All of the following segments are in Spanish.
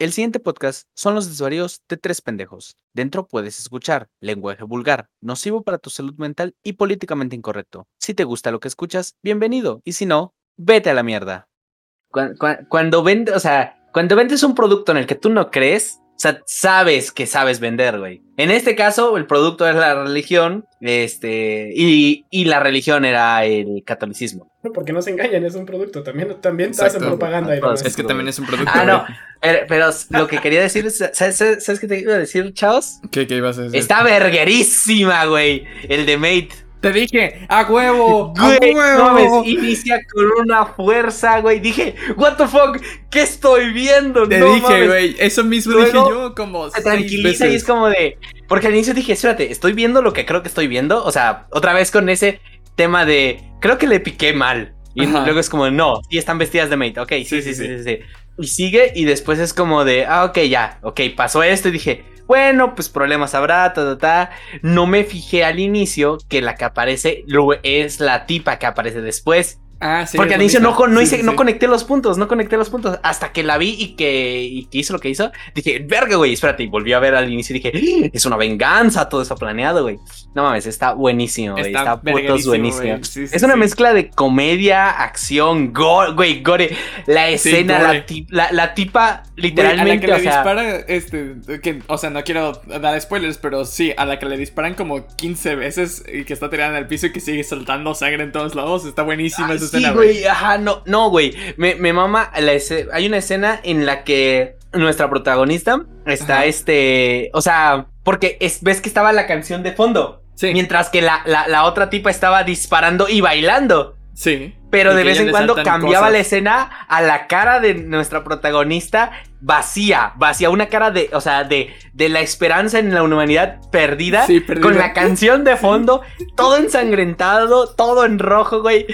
El siguiente podcast son los desvaríos de tres pendejos. Dentro puedes escuchar lenguaje vulgar, nocivo para tu salud mental y políticamente incorrecto. Si te gusta lo que escuchas, bienvenido. Y si no, vete a la mierda. Cuando, vendes, o sea, cuando vendes un producto en el que tú no crees, o sea, sabes que sabes vender, güey. En este caso, el producto es la religión, este, y, y la religión era el catolicismo. Porque no se engañan, es un producto. También, también te hacen propaganda. Y es que también es un producto. Ah, no. Pero, lo que quería decir, ¿sabes, ¿sabes, qué te iba a decir, chavos? ¿Qué, qué ibas a decir? Está verguerísima, güey. El de Mate. Te dije, a huevo, a huevo. inicia con una fuerza, güey. Dije, what the fuck, ¿qué estoy viendo? Te dije, güey, eso mismo dije yo como Se tranquiliza y es como de... Porque al inicio dije, espérate, ¿estoy viendo lo que creo que estoy viendo? O sea, otra vez con ese tema de, creo que le piqué mal. Y luego es como, no, sí están vestidas de mate. Ok, sí sí sí, sí, sí, Y sigue y después es como de, ah, ok, ya, ok, pasó esto y dije, bueno, pues problemas habrá, ta, ta, ta. No me fijé al inicio que la que aparece es la tipa que aparece después. Ah, sí. Porque al inicio no, no, hice, no conecté los puntos, no conecté los puntos. Hasta que la vi y que, y que hizo lo que hizo, dije, verga, güey, espérate. Y volví a ver al inicio y dije, ¡Ah! es una venganza, todo eso planeado, güey. No mames, está buenísimo, güey. Está, putos buenísimo. es una mezcla de comedia, acción, gore, güey, gore. La escena, la, la, tipa, literalmente. a la que le dispara, este, que, o sea, no quiero dar spoilers, pero sí, a la que le disparan como 15 veces y que está tirada en el piso y que sigue soltando sangre en todos lados. Está buenísimo eso sí, güey, ajá, no, no, güey. Me, me mama, la hay una escena en la que nuestra protagonista está, este, o sea, porque ves que estaba la canción de fondo. Sí. Mientras que la, la, la otra tipa estaba disparando y bailando. Sí. Pero de vez en cuando cambiaba la escena a la cara de nuestra protagonista vacía, vacía, una cara de, o sea, de, de la esperanza en la humanidad perdida, con la canción de fondo, todo ensangrentado, todo en rojo, güey.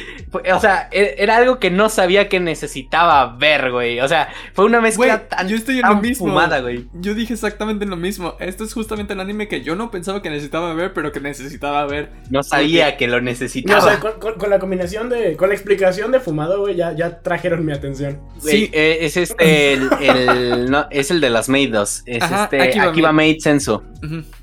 O sea, e, era algo que no sabía que necesitaba ver, güey. O sea, fue una mezcla tan, yo estoy en lo mismo. Fumada, güey. Yo dije exactamente lo mismo. Esto es justamente el anime que yo no pensaba que necesitaba ver, pero que necesitaba ver. No sabía que lo necesitaba. o sea, con, la combinación de, con la explicación de fumado, güey, ya, ya trajeron mi atención. sí, eh, es este el no, es el de las Maid 2. Es este Akiba, Maid Sensu.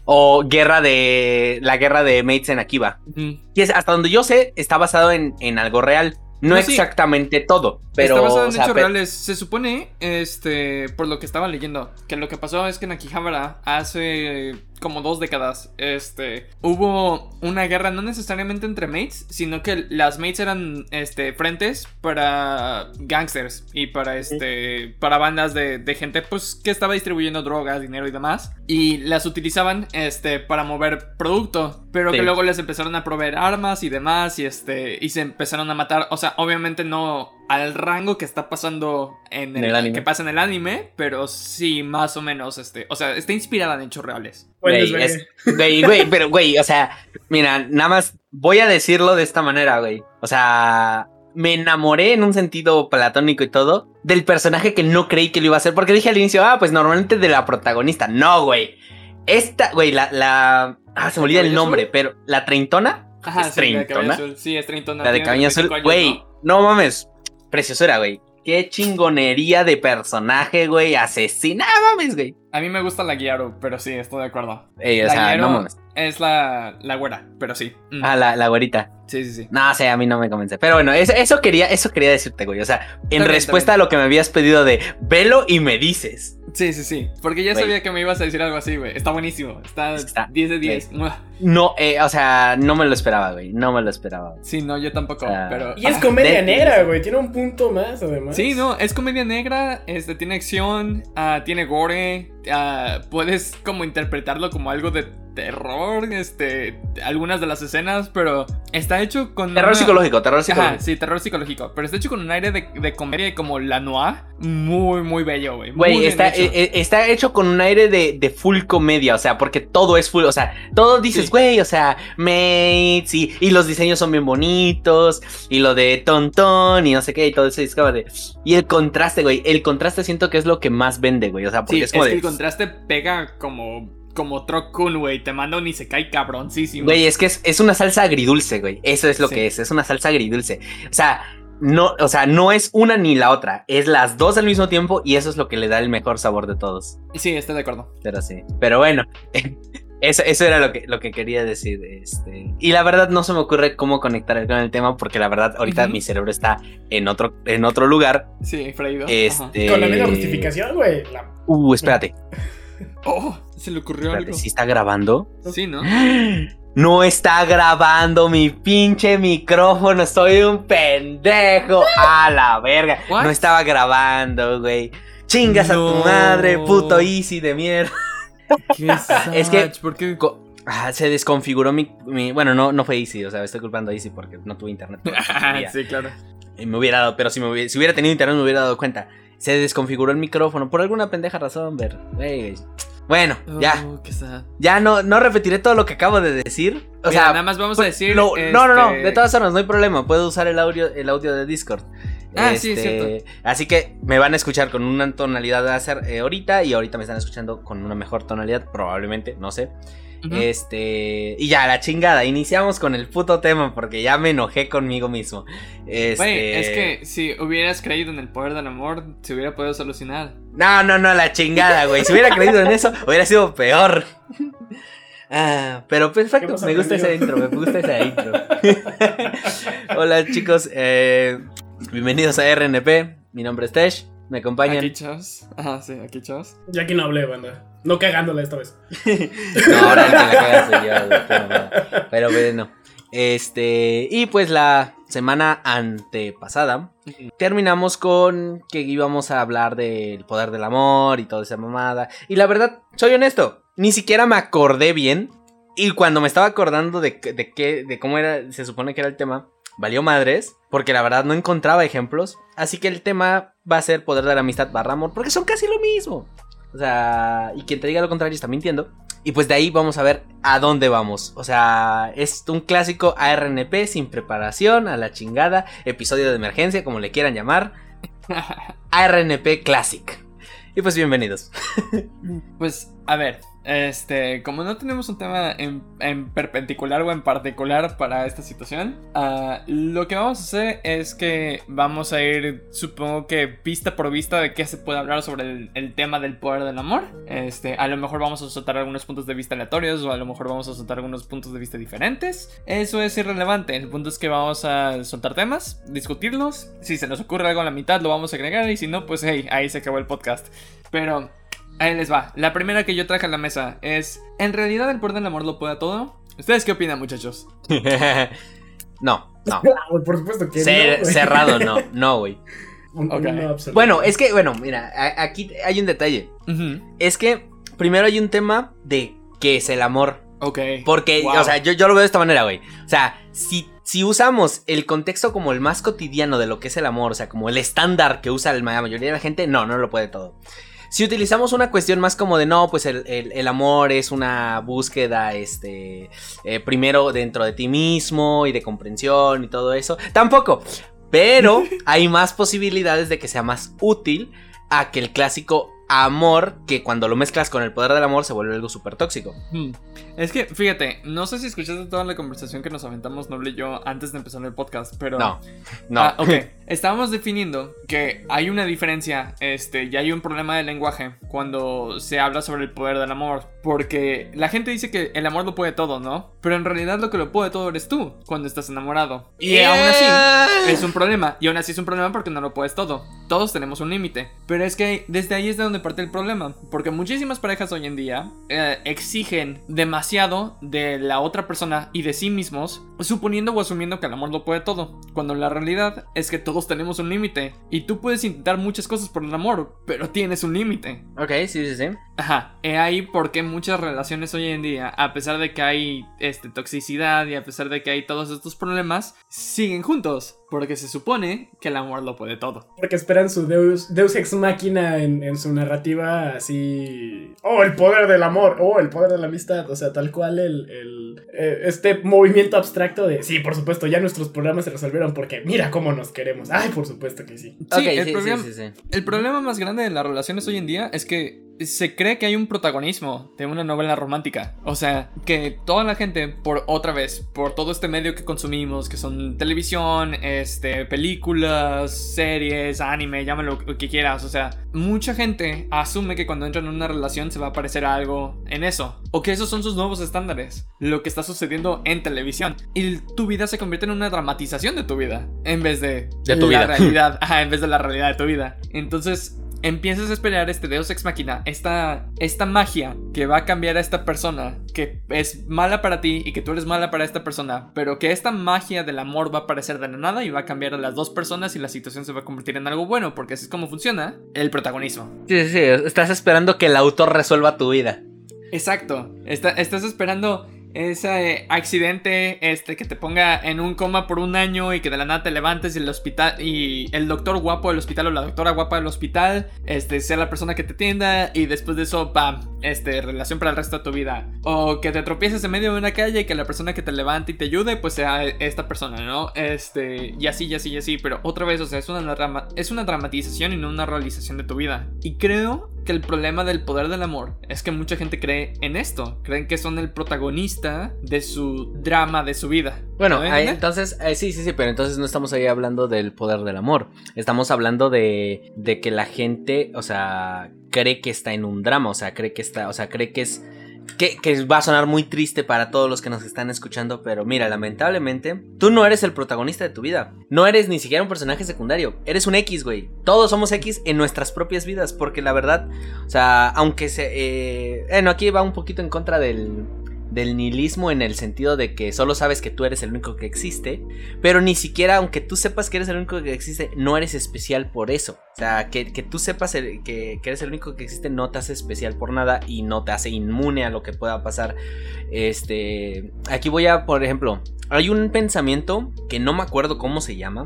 O guerra de. La guerra de Maids en Akiba. Y es, hasta donde yo sé, está basado en, en algo real. No, exactamente todo, pero. Está basado en hechos reales. Se supone, este, por lo que estaba leyendo, que lo que pasó es que en Akihabara hace como dos décadas, este, hubo una guerra no necesariamente entre mates, sino que las mates eran, este, frentes para gangsters y para, este, para bandas de, de gente, pues, que estaba distribuyendo drogas, dinero y demás, y las utilizaban, este, para mover producto, pero que luego les empezaron a proveer armas y demás, y este, y se empezaron a matar, o sea, obviamente no al rango que está pasando en el, anime. que pasa en el anime, pero sí, más o menos, este, o sea, está inspirada en hechos reales. Güey, güey, pero güey, o sea, mira, nada más voy a decirlo de esta manera, güey. O sea, me enamoré en un sentido platónico y todo del personaje que no creí que lo iba a hacer, porque dije al inicio, ah, pues normalmente de la protagonista. No, güey. Esta, güey, la, la, ah, se me olvida el nombre, pero la treintona. Ajá, ¿Es treintona? Sí, es treintona. La de Cabaña Azul, güey, no mames, preciosura, güey. Qué chingonería de personaje, güey. Asesina, mames, güey. A mí me gusta la Guiaro, pero sí, estoy de acuerdo. Ey, o sea, no mames. Es la, la güera, pero sí. Mm. Ah, la, la güerita. Sí, sí, sí. No, o sea, a mí no me convence. Pero bueno, eso, eso quería, eso quería decirte, güey. O sea, en respuesta a lo que me habías pedido de velo y me dices. Sí, sí, sí. Porque ya sabía que me ibas a decir algo así, güey. Está buenísimo. Está, 10 de 10. No, eh, o sea, no me lo esperaba, güey. No me lo esperaba. Sí, no, yo tampoco. pero... Y es comedia negra, güey. Tiene un punto más, además. Sí, no, es comedia negra. Este, tiene acción, uh, tiene gore. Uh, puedes como interpretarlo como algo de terror, este, algunas de las escenas, pero está hecho con... Terror psicológico, terror psicológico. sí, terror psicológico, pero está hecho con un aire de, de comedia como la noir, muy, muy bello, güey. Güey, está, hecho. Eh, eh, está hecho con un aire de, de, full comedia, o sea, porque todo es full, o sea, todo dices, güey, o sea, mates, y, y, los diseños son bien bonitos, y lo de tontón, y no sé qué, y todo eso, es de... Y el contraste, güey, el contraste siento que es lo que más vende, güey, o sea, porque es como el contraste pega como como Trokun, güey. Te manda un Isekai cabroncísimo. Güey, es que es, una salsa agridulce, güey. Eso es lo que es. Es una salsa agridulce. O sea, no, o sea, no es una ni la otra, es las dos al mismo tiempo y eso es lo que le da el mejor sabor de todos. Sí, estoy de acuerdo. Pero sí, pero bueno, eso, eso era lo que, lo que quería decir. Este. Y la verdad no se me ocurre cómo conectar con el tema porque la verdad ahorita mi cerebro está en otro, en otro lugar. Sí, freído. Este... Con la misma justificación, güey. La- Uh, espérate. Oh, se le ocurrió espérate, algo. ¿sí está grabando? Sí, ¿no? No está grabando mi pinche micrófono, soy un pendejo. A la verga. What? No estaba grabando, güey. Chingas a tu madre, puto Easy de mierda. Qué Es que- ¿Por qué? Ah, se desconfiguró mi, mi- Bueno, no, no fue Easy, o sea, estoy culpando a Easy porque no tuve internet. sí, claro. Y me hubiera dado, pero si, me hubiera, si hubiera tenido internet me hubiera dado cuenta. Se desconfiguró el micrófono por alguna pendeja razón, ver. Bueno, ya. Oh, sad. Ya no, no repetiré todo lo que acabo de decir. O Mira, sea, nada más vamos a decir. No, no, no, no, este, de todas formas, no hay problema. Puedo usar el audio, el audio de Discord. Ah, sí, es Este, Así que me van a escuchar con una tonalidad de hacer eh, ahorita y ahorita me están escuchando con una mejor tonalidad, probablemente, no sé. Este, y ya, la chingada, iniciamos con el puto tema porque ya me enojé conmigo mismo. Este, Güey, es que si hubieras creído en el poder del amor, se hubiera podido solucionar. No, no, no, la chingada, güey. Si hubiera creído en eso, hubiera sido peor. Ah, pero perfecto, hemos me gusta ese intro, me gusta ese intro. Hola chicos, eh, bienvenidos a RNP, mi nombre es Tesh, me acompañan. Aquí, chavos. Ajá, sí, aquí, chavos. Ya aquí no hablé, banda. No cagándola esta vez. No, ahora el que la caga soy yo, güey, pero, no. pero bueno. Este, y pues la semana antepasada terminamos con que íbamos a hablar del poder del amor y toda esa mamada. Y la verdad, soy honesto, ni siquiera me acordé bien. Y cuando me estaba acordando de, que- de, qué, de cómo era, se supone que era el tema, valió madres, porque la verdad no encontraba ejemplos. Así que el tema va a ser poder de la amistad barra amor, porque son casi lo mismo. O sea, y quien te diga lo contrario está mintiendo. Y pues de ahí vamos a ver a dónde vamos. O sea, es un clásico ARNP sin preparación, a la chingada, episodio de emergencia, como le quieran llamar. ARNP Classic. Y pues bienvenidos. Pues, a ver, este, como no tenemos un tema en, en perpendicular o en particular para esta situación, ah, lo que vamos a hacer es que vamos a ir, supongo que vista por vista de qué se puede hablar sobre el, el tema del poder del amor. Este, a lo mejor vamos a soltar algunos puntos de vista aleatorios o a lo mejor vamos a soltar algunos puntos de vista diferentes. Eso es irrelevante. El punto es que vamos a soltar temas, discutirlos. Si se nos ocurre algo a la mitad, lo vamos a agregar y si no, pues hey, ahí se acabó el podcast. Pero Ahí les va. La primera que yo traje a la mesa es: ¿En realidad el poder del amor lo puede todo? ¿Ustedes qué opinan, muchachos? no, no. Ah, por supuesto que Cer- no. cerrado, no, no, güey. Un- Ok. un no absoluto. Bueno, es que, bueno, mira, aquí hay un detalle. Es que primero hay un tema de qué es el amor. Ok. Porque, Wow. o sea, yo, yo lo veo de esta manera, güey. O sea, si, si usamos el contexto como el más cotidiano de lo que es el amor, o sea, como el estándar que usa la mayoría de la gente, no, no lo puede todo. Si utilizamos una cuestión más como de no, pues el, el- el amor es una búsqueda, este, eh, primero dentro de ti mismo y de comprensión y todo eso, tampoco. Pero hay más posibilidades de que sea más útil a que el clásico amor, que cuando lo mezclas con el poder del amor se vuelve algo súper tóxico. Hmm. Es que, fíjate, no sé si escuchaste toda la conversación que nos aventamos Noble y yo antes de empezar el podcast, pero. No, no. Ah, ok. Estábamos definiendo que hay una diferencia, este, y hay un problema de lenguaje cuando se habla sobre el poder del amor. Porque la gente dice que el amor lo puede todo, ¿no? Pero en realidad lo que lo puede todo eres tú cuando estás enamorado. Y aún así, es un problema. Y aún así es un problema porque no lo puedes todo. Todos tenemos un límite. Pero es que desde ahí es de donde parte el problema. Porque muchísimas parejas hoy en día eh, exigen demasiado de la otra persona y de sí mismos, suponiendo o asumiendo que el amor lo puede todo. Cuando la realidad es que todos tenemos un límite. Y tú puedes intentar muchas cosas por el amor, pero tienes un límite. Ok, sí, sí, sí. Ajá, he ahí porque muchas relaciones hoy en día, a pesar de que hay este, toxicidad y a pesar de que hay todos estos problemas, siguen juntos. Porque se supone que el amor lo puede todo. Porque esperan su Deus, Deus Ex Máquina en, en su narrativa así. Oh, el poder del amor. Oh, el poder de la amistad. O sea, tal cual el, el, eh, este movimiento abstracto de. Sí, por supuesto, ya nuestros problemas se resolvieron porque mira cómo nos queremos. Ay, por supuesto que sí. Sí, el, sí, problema, sí, sí, sí. el problema más grande de las relaciones hoy en día es que se cree que hay un protagonismo de una novela romántica. O sea, que toda la gente, por otra vez, por todo este medio que consumimos, que son televisión, este, películas, series, anime, llámalo lo que quieras. O sea, mucha gente asume que cuando entra en una relación se va a parecer algo en eso. O que esos son sus nuevos estándares. Lo que está sucediendo en televisión. Y tu vida se convierte en una dramatización de tu vida. En vez de, de tu la vida. realidad. Ajá, en vez de la realidad de tu vida. Entonces, empiezas a esperar este Deus Ex Machina, esta, esta magia que va a cambiar a esta persona, que es mala para ti y que tú eres mala para esta persona, pero que esta magia del amor va a aparecer de la nada y va a cambiar a las dos personas y la situación se va a convertir en algo bueno, porque así es como funciona el protagonismo. Sí, sí, sí, estás esperando que el autor resuelva tu vida. Exacto, estás esperando ese accidente este que te ponga en un coma por un año y que de la nada te levantes y el hospital y el doctor guapo del hospital o la doctora guapa del hospital este sea la persona que te atienda y después de eso pam este relación para el resto de tu vida. O que te tropieces en medio de una calle y que la persona que te levante y te ayude pues sea esta persona no este y así y así y así pero otra vez o sea es una es una dramatización y no una realización de tu vida. Y creo que el problema del poder del amor es que mucha gente cree en esto creen que son el protagonista de su drama, de su vida. Bueno, entonces, eh, sí, sí, sí, pero entonces no estamos ahí hablando del poder del amor. Estamos hablando de, de que la gente, o sea, cree que está en un drama, o sea, cree que está, o sea, cree que es que, va a sonar muy triste para todos los que nos están escuchando, pero mira, lamentablemente, tú no eres el protagonista de tu vida. No eres ni siquiera un personaje secundario. Eres un X, güey. Todos somos X en nuestras propias vidas, porque la verdad, o sea, aunque se... Eh, bueno, aquí va un poquito en contra del, del nihilismo en el sentido de que solo sabes que tú eres el único que existe, pero ni siquiera, aunque tú sepas que eres el único que existe, no eres especial por eso. O sea, que, tú sepas que, que, eres el único que existe no te hace especial por nada y no te hace inmune a lo que pueda pasar. Este, aquí voy a, por ejemplo, hay un pensamiento que no me acuerdo cómo se llama,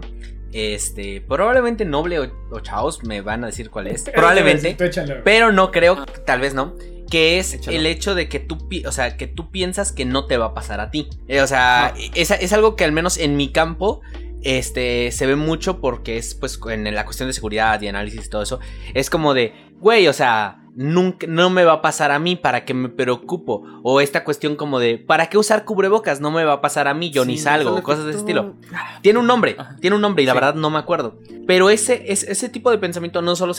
este, probablemente Noble o, o, Chaos me van a decir cuál es. Probablemente. pero no creo, tal vez no que es el hecho de que tú, o sea, que tú piensas que no te va a pasar a ti. Eh, o sea, es, es, algo que al menos en mi campo este se ve mucho porque es pues en la cuestión de seguridad y análisis y todo eso, es como de, güey, o sea, nunca, no me va a pasar a mí, ¿para que me preocupo? O esta cuestión como de, ¿para qué usar cubrebocas? No me va a pasar a mí, yo ni salgo, cosas de ese estilo. Tiene un nombre, tiene un nombre y la verdad no me acuerdo. Pero ese, ese tipo de pensamiento no solo,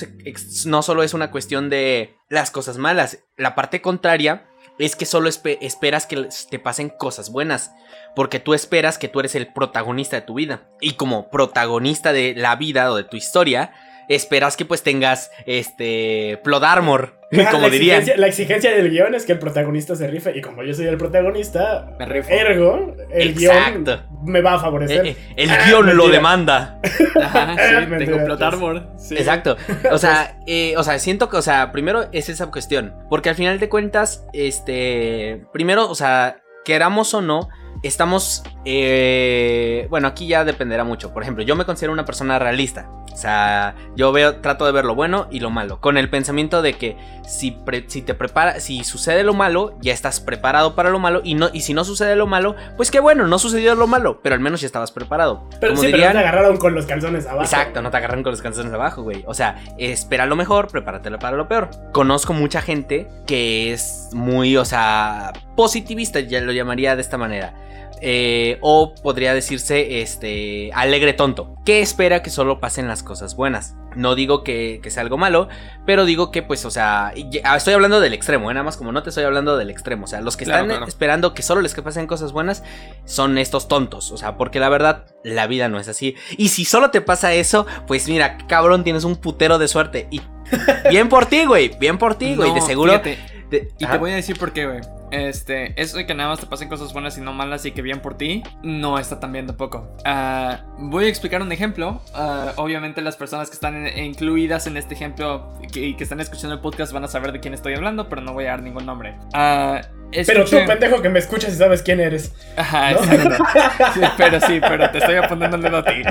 no solo es una cuestión de las cosas malas, la parte contraria es que solo esperas que te pasen cosas buenas. Porque tú esperas que tú eres el protagonista de tu vida. Y como protagonista de la vida o de tu historia, esperas que pues tengas este plot armor, como la dirían. Exigencia, la exigencia del guion es que el protagonista se rife y como yo soy el protagonista, me rifo. ergo, el guion me va a favorecer. Eh, eh, el, guion lo demanda. Ajá, sí, tengo plot armor. Exacto. O sea, eh, o sea, siento que, o sea, primero es esa cuestión, porque al final de cuentas, este, primero, o sea, queramos o no, estamos... Eh, bueno, aquí ya dependerá mucho. Por ejemplo, yo me considero una persona realista. O sea, yo veo, trato de ver lo bueno y lo malo. Con el pensamiento de que si, si te prepara, si sucede lo malo, ya estás preparado para lo malo. Y, no, y si no sucede lo malo, pues qué bueno, no sucedió lo malo. Pero al menos ya estabas preparado. Pero Como dirían, te agarraron con los calzones abajo. Exacto, no te agarraron con los calzones abajo, güey. O sea, espera lo mejor, prepáratelo para lo peor. Conozco mucha gente que es muy, o sea, positivista, ya lo llamaría de esta manera eh, o podría decirse este alegre tonto, que espera que solo pasen las cosas buenas. No digo que, sea algo malo, pero digo que pues, o sea, ah, estoy hablando del extremo, ¿eh? nada más como no te estoy hablando del extremo, o sea, los que están esperando que solo les que pasen cosas buenas son estos tontos, o sea, porque la verdad la vida no es así. Y si solo te pasa eso, pues mira, cabrón, tienes un putero de suerte y bien por ti, güey, bien por ti, güey, de seguro. Y te voy a decir por qué, güey. Este, eso de que nada más te pasen cosas buenas y no malas y que bien por ti, no está tan bien tampoco. Uh, voy a explicar un ejemplo. Uh, obviamente las personas que están incluidas en este ejemplo y que, están escuchando el podcast van a saber de quién estoy hablando, pero no voy a dar ningún nombre. Uh, pero tú, pendejo, que me escuchas y sabes quién eres. Ajá, exacto. pero sí, pero te estoy apuntando el dedo a ti.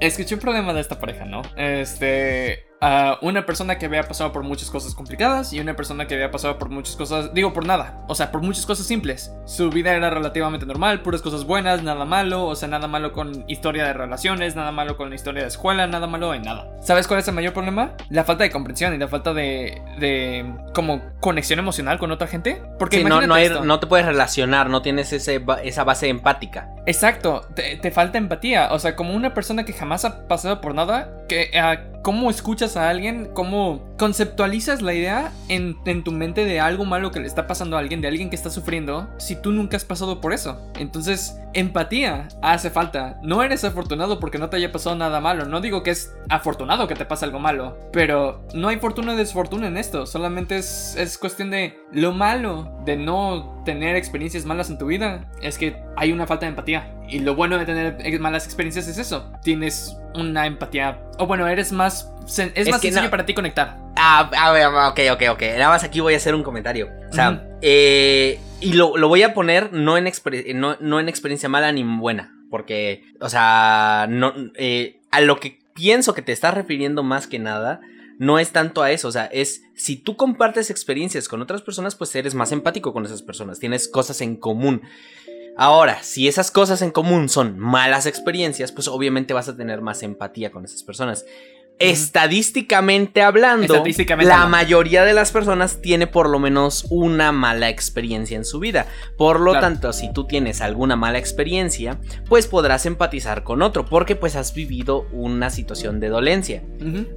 Escuché un problema de esta pareja, ¿no? Este a una persona que había pasado por muchas cosas complicadas y una persona que había pasado por muchas cosas, digo por nada, o sea, por muchas cosas simples. Su vida era relativamente normal, puras cosas buenas, nada malo, o sea, nada malo con historia de relaciones, nada malo con la historia de escuela, nada malo en nada. ¿Sabes cuál es el mayor problema? La falta de comprensión y la falta de, de como conexión emocional con otra gente. Porque no, no, no, te puedes relacionar, no tienes ese, esa base empática. Exacto, te, falta empatía, o sea, como una persona que jamás ha pasado por nada, que... Uh, cómo escuchas a alguien, cómo conceptualizas la idea en, tu mente de algo malo que le está pasando a alguien, de alguien que está sufriendo, si tú nunca has pasado por eso. Entonces, empatía hace falta. No eres afortunado porque no te haya pasado nada malo. No digo que es afortunado que te pase algo malo, pero no hay fortuna y desfortuna en esto. Solamente es, es cuestión de lo malo de no tener experiencias malas en tu vida. Es que hay una falta de empatía. Y lo bueno de tener malas experiencias es eso. Tienes una empatía. O bueno, eres más. Es, más sencillo para ti conectar. Ah, a ver, ok, ok, ok. Nada más aquí voy a hacer un comentario. O sea, eh, y lo, voy a poner no en, no, en experiencia mala ni buena. Porque, o sea, no, eh, a lo que pienso que te estás refiriendo más que nada no es tanto a eso, o sea, es si tú compartes experiencias con otras personas, pues eres más empático con esas personas, tienes cosas en común. Ahora, si esas cosas en común son malas experiencias, pues obviamente vas a tener más empatía con esas personas. Estadísticamente hablando, la mayoría de las personas tiene por lo menos una mala experiencia en su vida. Por lo tanto, si tú tienes alguna mala experiencia, pues podrás empatizar con otro, porque pues has vivido una situación de dolencia.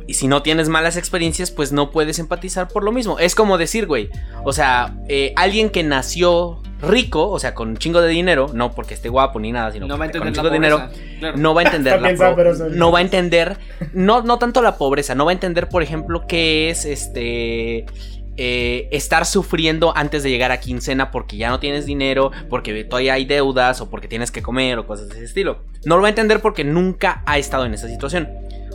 Y si no tienes malas experiencias, pues no puedes empatizar por lo mismo. Es como decir, güey, o sea, eh, alguien que nació rico, o sea, con un chingo de dinero, no porque esté guapo ni nada, sino no con un chingo de dinero, no va a entender la no va a entender, no, no tanto la pobreza, no va a entender, por ejemplo, qué es este eh, estar sufriendo antes de llegar a quincena porque ya no tienes dinero, porque todavía hay deudas o porque tienes que comer o cosas de ese estilo. No lo va a entender porque nunca ha estado en esa situación.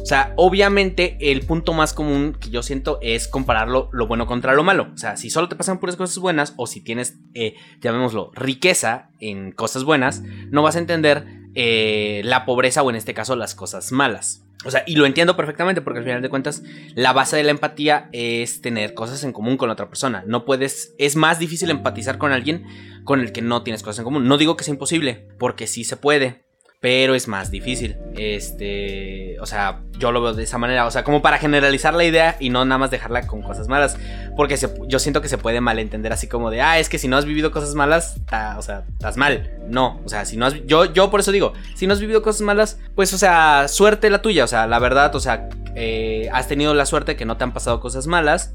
O sea, obviamente el punto más común que yo siento es compararlo lo bueno contra lo malo. O sea, si solo te pasan puras cosas buenas o si tienes, eh, llamémoslo, riqueza en cosas buenas, no vas a entender eh, la pobreza o en este caso las cosas malas. O sea, y lo entiendo perfectamente porque al final de cuentas la base de la empatía es tener cosas en común con otra persona. No puedes, es más difícil empatizar con alguien con el que no tienes cosas en común. No digo que sea imposible, porque sí se puede, pero es más difícil. Este, o sea, yo lo veo de esa manera, o sea, como para generalizar la idea y no nada más dejarla con cosas malas, porque yo siento que se puede malentender así como de, ah, es que si no has vivido cosas malas, o sea, estás mal. No, o sea, si no has, yo, yo por eso digo, si no has vivido cosas malas, pues, o sea, suerte la tuya, o sea, la verdad, o sea, eh, has tenido la suerte que no te han pasado cosas malas,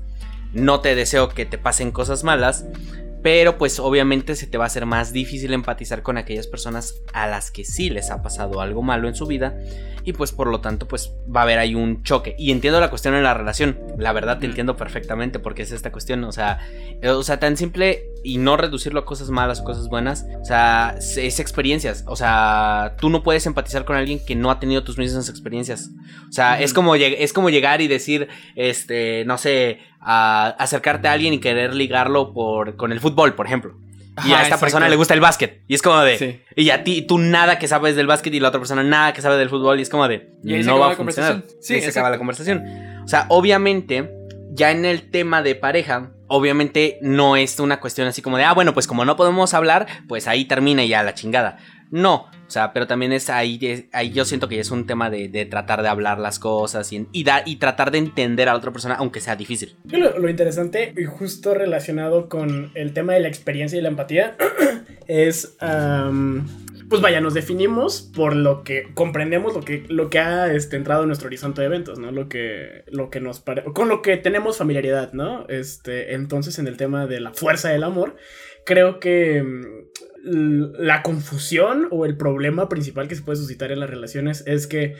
no te deseo que te pasen cosas malas, pero pues obviamente se te va a hacer más difícil empatizar con aquellas personas a las que sí les ha pasado algo malo en su vida. Y pues por lo tanto pues va a haber ahí un choque. Y entiendo la cuestión en la relación, la verdad te entiendo perfectamente porque es esta cuestión, o sea, eh, o sea, tan simple y no reducirlo a cosas malas o cosas buenas, o sea, es experiencias, o sea, tú no puedes empatizar con alguien que no ha tenido tus mismas experiencias. O sea, es como es como llegar y decir este, no sé, a acercarte a alguien y querer ligarlo por, con el fútbol, por ejemplo. Y a esta persona le gusta el básquet. Y es como de. Y a ti, tú nada que sabes del básquet y la otra persona nada que sabe del fútbol. Y es como de. no va a funcionar. Sí, se acaba la conversación. O sea, obviamente, ya en el tema de pareja, obviamente no es una cuestión así como de, ah, bueno, pues como no podemos hablar, pues ahí termina ya la chingada. No, o sea, pero también es ahí, ahí yo siento que es un tema de, tratar de hablar las cosas y, y, tratar de entender a la otra persona, aunque sea difícil. Lo, lo, interesante y justo relacionado con el tema de la experiencia y la empatía es, pues vaya, nos definimos por lo que comprendemos, lo que, lo que ha este, entrado en nuestro horizonte de eventos, ¿no? Lo que, lo que nos con lo que tenemos familiaridad, ¿no? Este, entonces en el tema de la fuerza del amor, creo que la confusión o el problema principal que se puede suscitar en las relaciones es que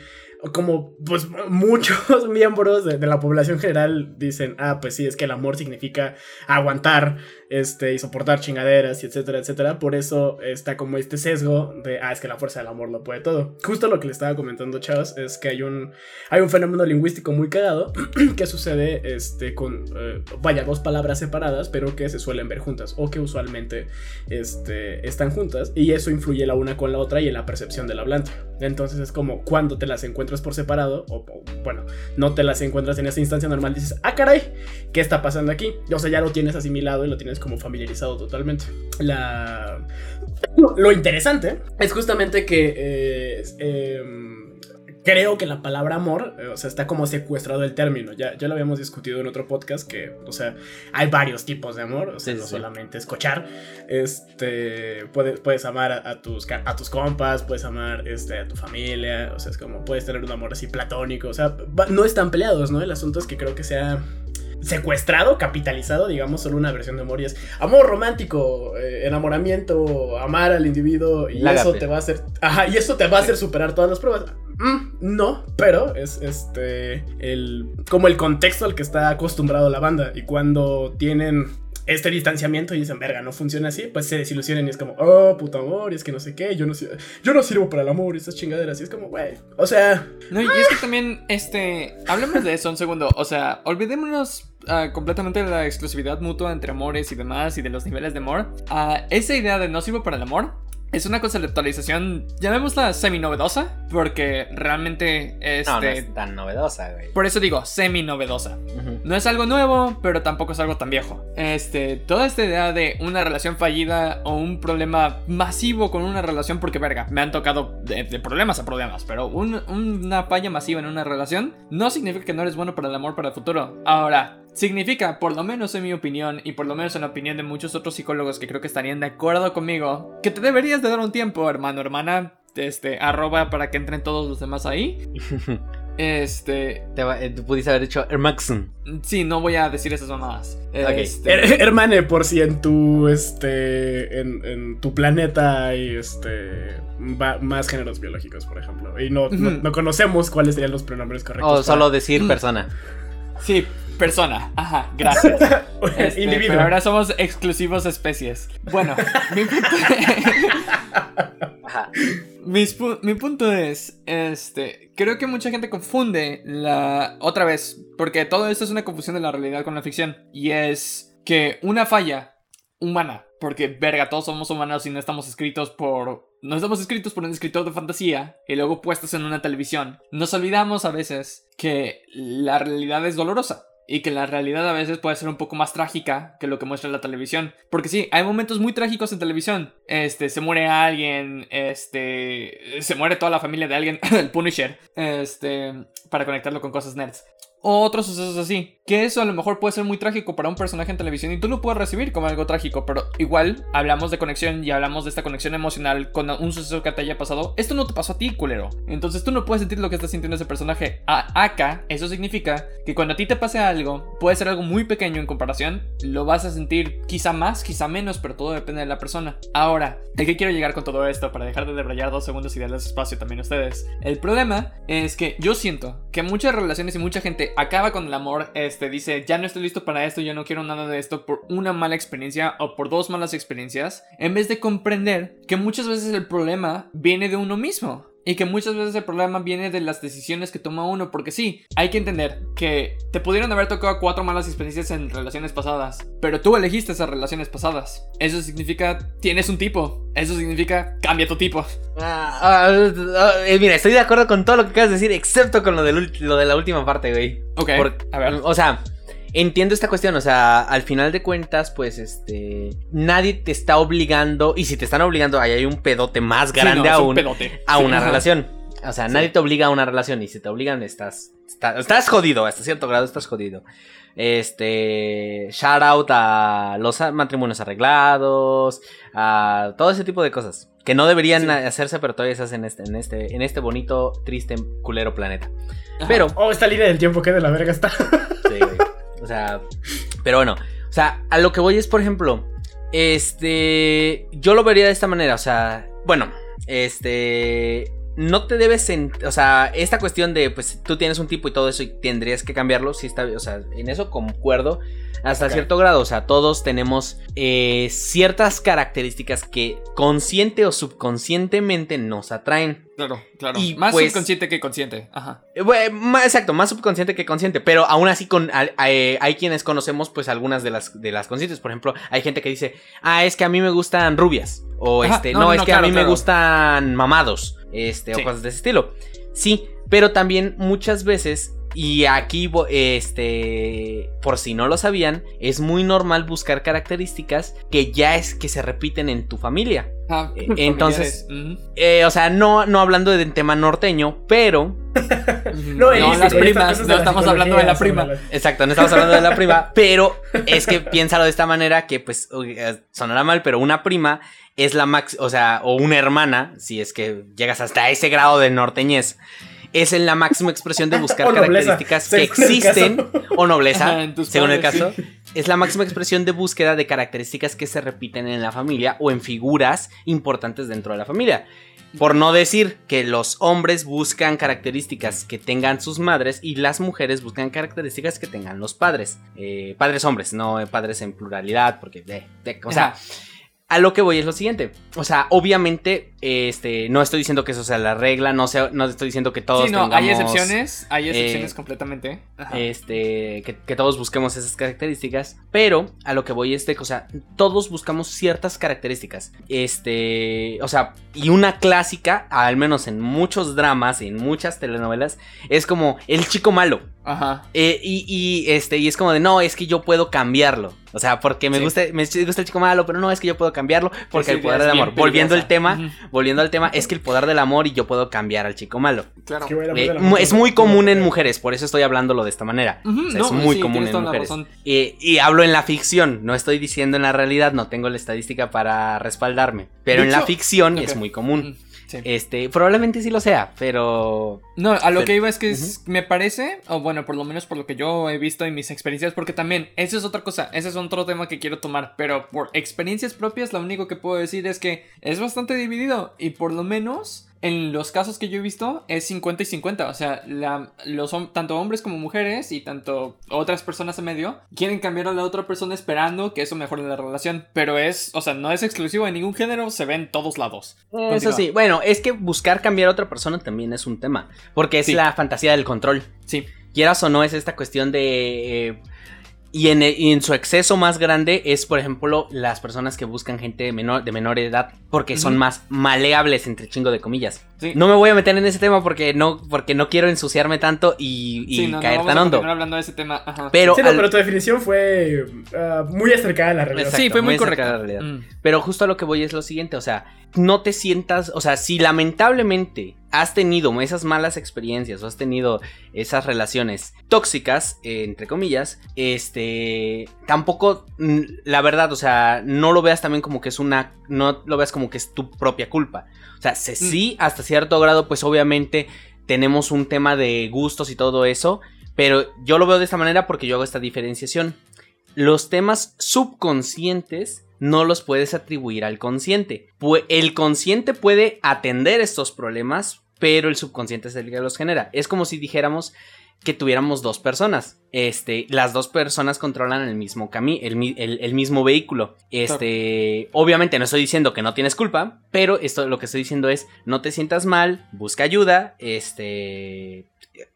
como pues muchos miembros de, la población general dicen, ah, pues sí, es que el amor significa aguantar este, y soportar chingaderas y etcétera, etcétera. Por eso está como este sesgo de, ah, es que la fuerza del amor lo puede todo. Justo lo que le estaba comentando Chavos es que hay un, hay un fenómeno lingüístico muy cagado que sucede este, con, eh, vaya, dos palabras separadas, pero que se suelen ver juntas o que usualmente este, están juntas y eso influye la una con la otra y en la percepción del hablante. Entonces es como cuando te las encuentras por separado, o, bueno, no te las encuentras en esa instancia normal, dices, ah, caray, ¿qué está pasando aquí? O sea, ya lo tienes asimilado y lo tienes como familiarizado totalmente. La... Lo interesante es justamente que... Eh, em, creo que la palabra amor, eh, o sea, está como secuestrado el término. Ya, ya lo habíamos discutido en otro podcast que, o sea, hay varios tipos de amor, o sea, no solamente escuchar. Este, puedes, puedes amar a, tus, a tus compas, puedes amar este, a tu familia, o sea, es como puedes tener un amor así platónico, o sea, no están peleados, ¿no? El asunto es que creo que sea secuestrado, capitalizado, digamos, solo una versión de amor y es amor romántico, eh, enamoramiento, amar al individuo y eso te va a hacer, ajá, y eso te va a hacer superar todas las pruebas. Mm, no, pero es este el como el contexto al que está acostumbrado la banda y cuando tienen este distanciamiento y dicen, verga, no funciona así, pues se desilusionan y es como, oh, puto amor, y es que no sé qué, yo no, yo no sirvo para el amor y esas chingaderas, y es como, güey, o sea... No, y es que también, este, hablemos de eso un segundo, o sea, olvidémonos uh, completamente de la exclusividad mutua entre amores y demás y de los niveles de amor. Uh, esa idea de no sirvo para el amor es una conceptualización, llamémosla semi-novedosa, porque realmente este, no, no es tan novedosa, güey. Por eso digo, semi-novedosa. No es algo nuevo, pero tampoco es algo tan viejo. Este, toda esta idea de una relación fallida o un problema masivo con una relación, porque verga, me han tocado de, problemas a problemas, pero una falla masiva en una relación no significa que no eres bueno para el amor para el futuro. Ahora, Significa, por lo menos en mi opinión, y por lo menos en la opinión de muchos otros psicólogos que creo que estarían de acuerdo conmigo, que te deberías de dar un tiempo, hermano, hermana, este, arroba para que entren todos los demás ahí. Este. Te eh, tú pudiste haber dicho Hermaxon. Sí, no voy a decir esas mamadas. Este... hermane, por si en tu. Este. En, tu planeta hay este. más géneros biológicos, por ejemplo. Y no, no, conocemos cuáles serían los pronombres correctos. O solo decir persona. Sí, persona. Ajá, gracias. Este, pero ahora somos exclusivos especies. Bueno, mi punto... mi punto es, este, creo que mucha gente confunde la... Otra vez, porque todo esto es una confusión de la realidad con la ficción. Y es que una falla humana, porque verga, todos somos humanos y no estamos escritos por no estamos escritos por un escritor de fantasía y luego puestos en una televisión. Nos olvidamos a veces que la realidad es dolorosa y que la realidad a veces puede ser un poco más trágica que lo que muestra la televisión. Porque sí, hay momentos muy trágicos en televisión. Este, se muere alguien, este, se muere toda la familia de alguien, el Punisher, este, para conectarlo con cosas nerds otros sucesos así. Que eso a lo mejor puede ser muy trágico para un personaje en televisión y tú lo puedes recibir como algo trágico, pero igual hablamos de conexión y hablamos de esta conexión emocional con un suceso que te haya pasado. Esto no te pasó a ti, culero. Entonces tú no puedes sentir lo que está sintiendo ese personaje. A acá, eso significa que cuando a ti te pase algo, puede ser algo muy pequeño en comparación, lo vas a sentir quizá más, quizá menos, pero todo depende de la persona. Ahora, ¿el que quiero llegar con todo esto para dejar de debrayar dos segundos y darles espacio también a ustedes? El problema es que yo siento que muchas relaciones y mucha gente acaba con el amor, este, dice, ya no estoy listo para esto, yo no quiero nada de esto por una mala experiencia o por dos malas experiencias, en vez de comprender que muchas veces el problema viene de uno mismo. Y que muchas veces el problema viene de las decisiones que toma uno, porque sí, hay que entender que te pudieron haber tocado cuatro malas experiencias en relaciones pasadas, pero tú elegiste esas relaciones pasadas. Eso significa tienes un tipo, eso significa cambia tu tipo. Ah, ah, ah, eh, mira, estoy de acuerdo con todo lo que acabas de decir, excepto con lo de, lo de la última parte, güey. Ok, a ver. O sea, entiendo esta cuestión, o sea, al final de cuentas, pues, este, nadie te está obligando, y si te están obligando, ahí hay un pedote más grande aún a una relación. O sea, nadie te obliga a una relación, y si te obligan, estás, estás, jodido, hasta cierto grado estás jodido. Este, shout out a los matrimonios arreglados, a todo ese tipo de cosas. Que no deberían hacerse, pero todavía se hacen en este, en este, en este bonito, triste, culero planeta. Pero. Oh, esta línea del tiempo que de la verga está. Sí, sea, pero bueno, o sea, a lo que voy es, por ejemplo, este, yo lo vería de esta manera, o sea, bueno, este, no te debes, o sea, esta cuestión de, pues, tú tienes un tipo y todo eso y tendrías que cambiarlo, sí está, o sea, en eso concuerdo hasta cierto grado, o sea, todos tenemos eh, ciertas características que consciente o subconscientemente nos atraen. Claro, claro. Y, más pues- subconsciente que consciente. Ajá. Eh, bueno, más- exacto, más subconsciente que consciente, pero aún así con, eh, hay quienes conocemos pues algunas de las, de las conscientes. Por ejemplo, hay gente que dice, ah, es que a mí me gustan rubias. O Ajá, este, no, no, no, es no, que a claro, mí me gustan mamados. Este, Sí. o cosas de ese estilo. Sí, pero también muchas veces, y aquí, este, por si no lo sabían, es muy normal buscar características que ya es que se repiten en tu familia. Ah, Eh, entonces-. Eh, o sea, no, no hablando del tema norteño, pero. No, No, el las primas, no estamos hablando de la prima. las- Exacto, no estamos hablando de la prima, pero es que piénsalo de esta manera que pues eh, sonará mal, pero una prima es la max, o sea, o una hermana, si es que llegas hasta ese grado de norteñez, es en la máxima expresión de buscar características que existen o nobleza, según el caso. Es la máxima expresión de búsqueda de características que se repiten en la familia o en figuras importantes dentro de la familia. Por no decir que los hombres buscan características que tengan sus madres y las mujeres buscan características que tengan los padres. Eh, padres hombres, no padres en pluralidad, porque... eh, eh, o sea, Ajá. A lo que voy es lo siguiente. O sea, obviamente, este, no estoy diciendo que eso sea la regla, no, no estoy diciendo que todos Sí, no, hay excepciones. Hay excepciones eh, completamente. Ajá. Este, que, que todos busquemos esas características, pero a lo que voy es de que, o sea, todos buscamos ciertas características. Este, o sea, y una clásica, al menos en muchos dramas, en muchas telenovelas, es como el chico malo. Ajá. Eh, y, y, este, y es como de, no, es que yo puedo cambiarlo. O sea, porque me, Sí. gusta, me gusta el chico malo, pero no, es que yo puedo cambiarlo porque el poder del amor. Volviendo al tema, volviendo al tema, es que el poder del amor y yo puedo cambiar al chico malo. Claro. Eh, es muy común en mujeres, por eso estoy hablándolo de esta manera. Ujú, O sea, no, es muy sí, común en mujeres. Eh, y hablo en la ficción, no estoy diciendo en la realidad, no tengo la estadística para respaldarme. Pero en la ficción es muy común. Sí. Este, probablemente sí lo sea, pero No, a lo Pero- que iba es que es- me parece, o bueno, por lo menos por lo que yo he visto en mis experiencias, porque también, esa es otra cosa, ese es otro tema que quiero tomar, pero por experiencias propias, lo único que puedo decir es que es bastante dividido y por lo menos en los casos que yo he visto es 50 y 50, o sea, la- los, tanto hombres como mujeres y tanto otras personas en medio quieren cambiar a la otra persona esperando que eso mejore la relación, pero es, o sea, no es exclusivo de ningún género, se ve en todos lados. Eso Continúa. sí, bueno, es que buscar cambiar a otra persona también es un tema, porque es Sí. la fantasía del control. Sí. Quieras o no, es esta cuestión de... eh, y, en, y en su exceso más grande es, por ejemplo, las personas que buscan gente de menor, de menor edad, porque son Ujú. más maleables, entre chingo de comillas. Sí. No me voy a meter en ese tema porque no, porque no quiero ensuciarme tanto y, y Sí, no, no, caer vamos tan a hondo. hablando de ese tema. Ajá. Pero, Sí, no, al- pero tu definición fue ah, muy acercada a la realidad. Exacto, sí, fue muy, muy de la realidad. Mm. Pero justo a lo que voy es lo siguiente, o sea, no te sientas, o sea, si lamentablemente has tenido esas malas experiencias o has tenido esas relaciones tóxicas, eh, entre comillas, este, tampoco, mm, la verdad, o sea, no lo veas también como que es una, no lo veas como que es tu propia culpa. O sea, se- sí, hasta cierto grado, pues obviamente tenemos un tema de gustos y todo eso, pero yo lo veo de esta manera porque yo hago esta diferenciación los temas subconscientes no los puedes atribuir al consciente. El consciente puede atender estos problemas, pero el subconsciente es el que los genera. Es como si dijéramos que tuviéramos dos personas. Este, las dos personas controlan el mismo camino, el, mi- el- el mismo vehículo. Este, obviamente no estoy diciendo que no tienes culpa, pero esto lo que estoy diciendo es no te sientas mal, busca ayuda, este,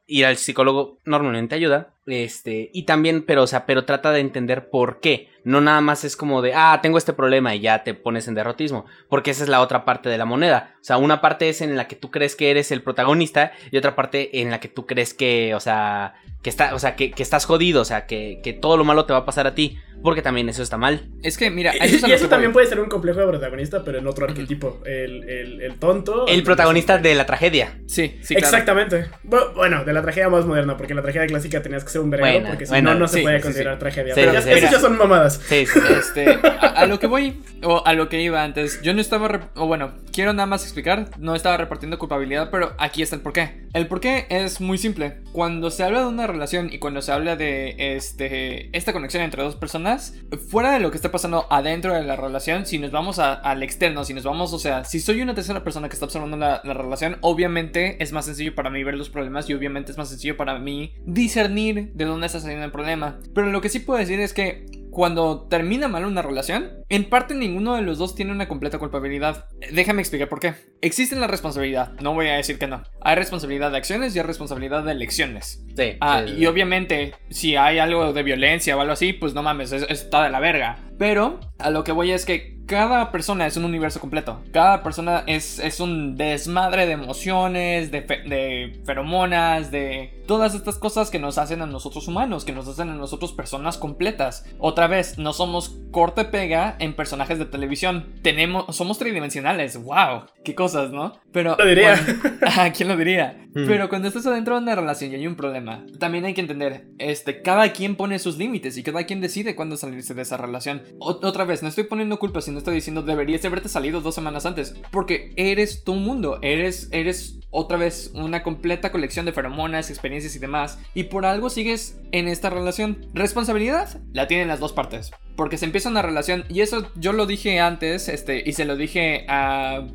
ir al psicólogo normalmente ayuda. Este, y también, pero, o sea, pero trata de entender por qué. No nada más es como de, ah, tengo este problema y ya te pones en derrotismo. Porque esa es la otra parte de la moneda. O sea, una parte es en la que tú crees que eres el protagonista y otra parte en la que tú crees que, o sea, que, está, o sea, que, que estás jodido, o sea, que, que todo lo malo te va a pasar a ti. Porque también eso está mal. Es que, mira, Y, eso es y eso también puede ser un complejo de protagonista, pero en otro arquetipo. El, el, el tonto. El protagonista de la tragedia. Sí, sí, claro. Exactamente. Bu- Bueno, de la tragedia más moderna, porque la tragedia clásica tenías que un verano, porque si no, no se Sí, puede considerar sí. tragedia. Sí, Pero ya- esas ya son mamadas. Sí, sí. Este, a, a lo que voy, o a lo que iba antes, yo no estaba, o bueno, quiero nada más explicar, no estaba repartiendo culpabilidad, pero aquí está el porqué. El porqué es muy simple. Cuando se habla de una relación y cuando se habla de este, esta conexión entre dos personas, fuera de lo que está pasando adentro de la relación, si nos vamos a- al externo, si nos vamos, o sea, si soy una tercera persona que está observando la, la relación, obviamente es más sencillo para mí ver los problemas y obviamente es más sencillo para mí discernir de dónde está saliendo el problema. Pero lo que sí puedo decir es que cuando termina mal una relación, en parte ninguno de los dos tiene una completa culpabilidad. Déjame explicar por qué. Existe la responsabilidad, no voy a decir que no. Hay responsabilidad de acciones y hay responsabilidad de elecciones. Sí. Ah, y obviamente, si hay algo de violencia o algo así, pues no mames, está de la verga. Pero a lo que voy es que cada persona es un universo completo. Cada persona es, es un desmadre de emociones, de, de, feromonas, de todas estas cosas que nos hacen a nosotros humanos, que nos hacen a nosotros personas completas. Otra vez, no somos corte pega en personajes de televisión. Tenemos, somos tridimensionales. ¡Wow! ¡Qué cosas, ¿no? Pero. Lo diría. ¿A quién lo diría? Pero cuando estás adentro de una relación y hay un problema, también hay que entender, este, cada quien pone sus límites y cada quien decide cuándo salirse de esa relación. otra vez, no estoy poniendo culpa, sino estoy diciendo deberías haberte salido dos semanas antes, porque eres tu mundo, eres, eres otra vez una completa colección de feromonas, experiencias y demás, y por algo sigues en esta relación. Responsabilidad la tienen las dos partes, porque se empieza una relación, y eso yo lo dije antes, este, y se lo dije a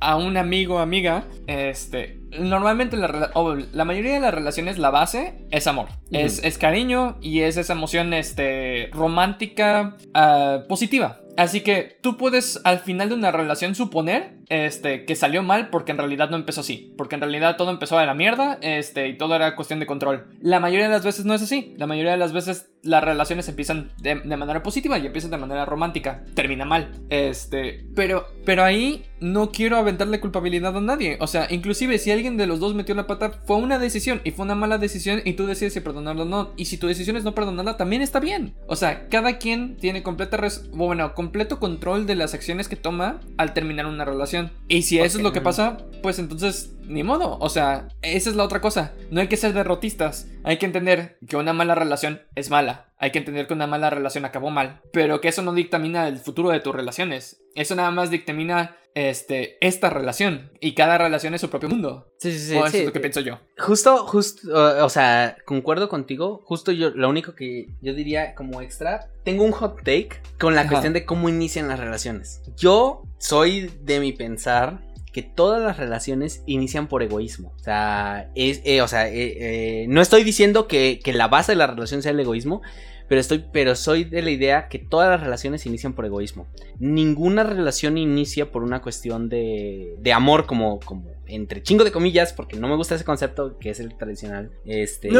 a un amigo o amiga, este, normalmente la, la, mayoría de las relaciones, la base es amor. es, es, cariño y es esa emoción este, romántica ah, positiva. Así que tú puedes al final de una relación suponer este, que salió mal porque en realidad no empezó así. Porque en realidad todo empezó de la mierda este, y todo era cuestión de control. La mayoría de las veces no es así. La mayoría de las veces las relaciones empiezan de, manera positiva y empiezan de manera romántica. Termina mal. Este, pero, pero ahí no quiero aventarle culpabilidad a nadie. O sea, inclusive si alguien de los dos metió la pata, fue una decisión y fue una mala decisión y tú decides si perdonarlo o no. Y si tu decisión es no perdonarla, también está bien. O sea, cada quien tiene completa bueno, completo control de las acciones que toma al terminar una relación. Y si eso es lo que pasa, pues entonces ni modo. O sea, esa es la otra cosa. No hay que ser derrotistas. Hay que entender que una mala relación es mala. Hay que entender que una mala relación acabó mal. Pero que eso no dictamina el futuro de tus relaciones. Eso nada más dictamina este, esta relación. Y cada relación es su propio mundo. Sí, sí, sí. eso es lo que pienso yo. Justo, justo, o sea, concuerdo contigo. Justo yo, lo único que yo diría como extra, tengo un hot take con la cuestión de cómo inician las relaciones. Yo soy de mi pensar que todas las relaciones inician por egoísmo. O sea, es, eh, o sea eh, eh, no estoy diciendo que, que, la base de la relación sea el egoísmo, pero, estoy, pero soy de la idea que todas las relaciones inician por egoísmo. Ninguna relación inicia por una cuestión de, de amor como, como entre chingo de comillas, porque no me gusta ese concepto que es el tradicional. Este...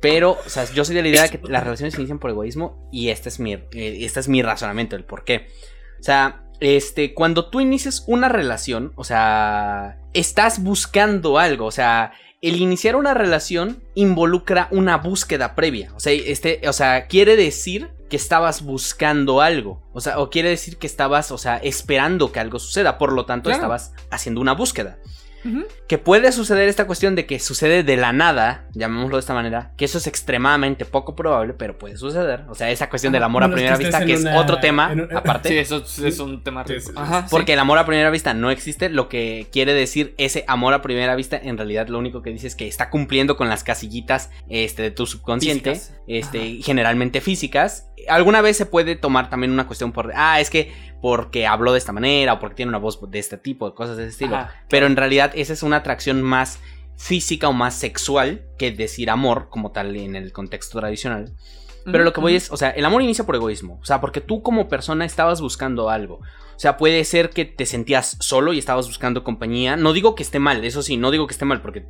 Pero, o sea, yo soy de la idea de que las relaciones inician por egoísmo y este es mi, este es mi razonamiento, el por qué. O sea, este, cuando tú inicias una relación, o sea, estás buscando algo, o sea, el iniciar una relación involucra una búsqueda previa, o sea, este, o sea, quiere decir que estabas buscando algo, o sea, o quiere decir que estabas, o sea, esperando que algo suceda, por lo tanto estabas haciendo una búsqueda. Que puede suceder esta cuestión de que sucede de la nada, llamémoslo de esta manera, que eso es extremadamente poco probable, pero puede suceder. O sea, esa cuestión del amor a primera vista, que es otro tema aparte. Sí, eso es un tema. Porque el amor a primera vista no existe, lo que quiere decir ese amor a primera vista, en realidad lo único que dice es que está cumpliendo con las casillitas este, de tu subconsciente, este, generalmente físicas. Alguna vez se puede tomar también una cuestión por, ah, es que porque habló de esta manera o porque tiene una voz de este tipo, cosas de ese estilo. Pero en realidad esa es una atracción más física o más sexual que decir amor como tal en el contexto tradicional. Pero lo que voy es, o sea, el amor inicia por egoísmo, o sea, porque tú como persona estabas buscando algo. O sea, puede ser que te sentías solo y estabas buscando compañía. No digo que esté mal, eso sí, no digo que esté mal, porque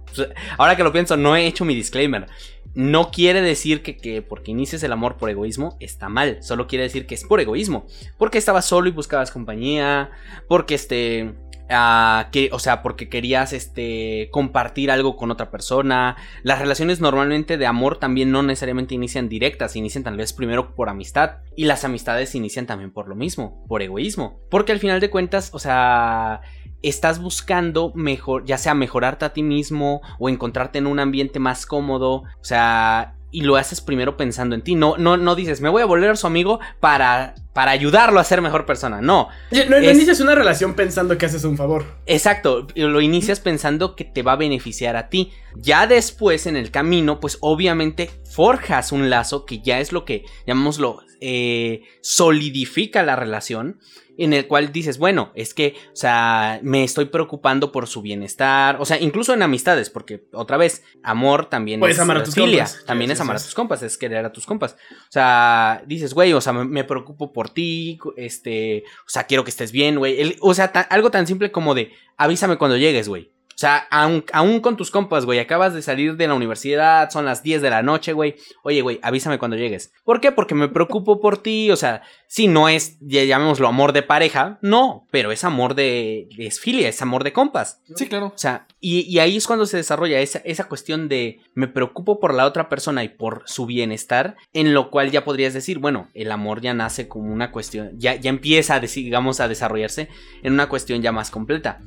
ahora que lo pienso, no he hecho mi disclaimer. No quiere decir que, que porque inicies el amor por egoísmo está mal, solo quiere decir que es por egoísmo. Porque estabas solo y buscabas compañía, porque este que, o sea, porque querías este, compartir algo con otra persona. Las relaciones normalmente de amor también no necesariamente inician directas, inician tal vez primero por amistad. Y las amistades inician también por lo mismo, por egoísmo. Porque al final de cuentas, o sea, estás buscando mejor, ya sea mejorarte a ti mismo o encontrarte en un ambiente más cómodo. O sea, y lo haces primero pensando en ti. No, no, no dices, me voy a volver su amigo para para ayudarlo a ser mejor persona. No. No, inicias una relación pensando que haces un favor. Exacto, lo inicias pensando que te va a beneficiar a ti. Ya después en el camino, pues obviamente forjas un lazo que ya es lo que, llamémoslo, eh, solidifica la relación en el cual dices, bueno, es que, o sea, me estoy preocupando por su bienestar, o sea, incluso en amistades, porque otra vez, amor también es amar a tus compas. también es amar a tus compas, es querer a tus compas. O sea, dices, güey, o sea, me, preocupo por ti, este, o sea, quiero que estés bien, güey. O sea, algo tan simple como de, avísame cuando llegues, güey. O sea, aún, con tus compas, güey, acabas de salir de la universidad, son las 10 de la noche, güey. Oye, güey, avísame cuando llegues. ¿Por qué? Porque me preocupo por ti, o sea, sí, no es, ya llamémoslo amor de pareja, no, pero es amor de, es filia, es amor de compas. Sí, claro. O sea, y, ahí es cuando se desarrolla esa, esa cuestión de me preocupo por la otra persona y por su bienestar, en lo cual ya podrías decir, bueno, el amor ya nace como una cuestión, ya, ya empieza, digamos, a desarrollarse en una cuestión ya más completa.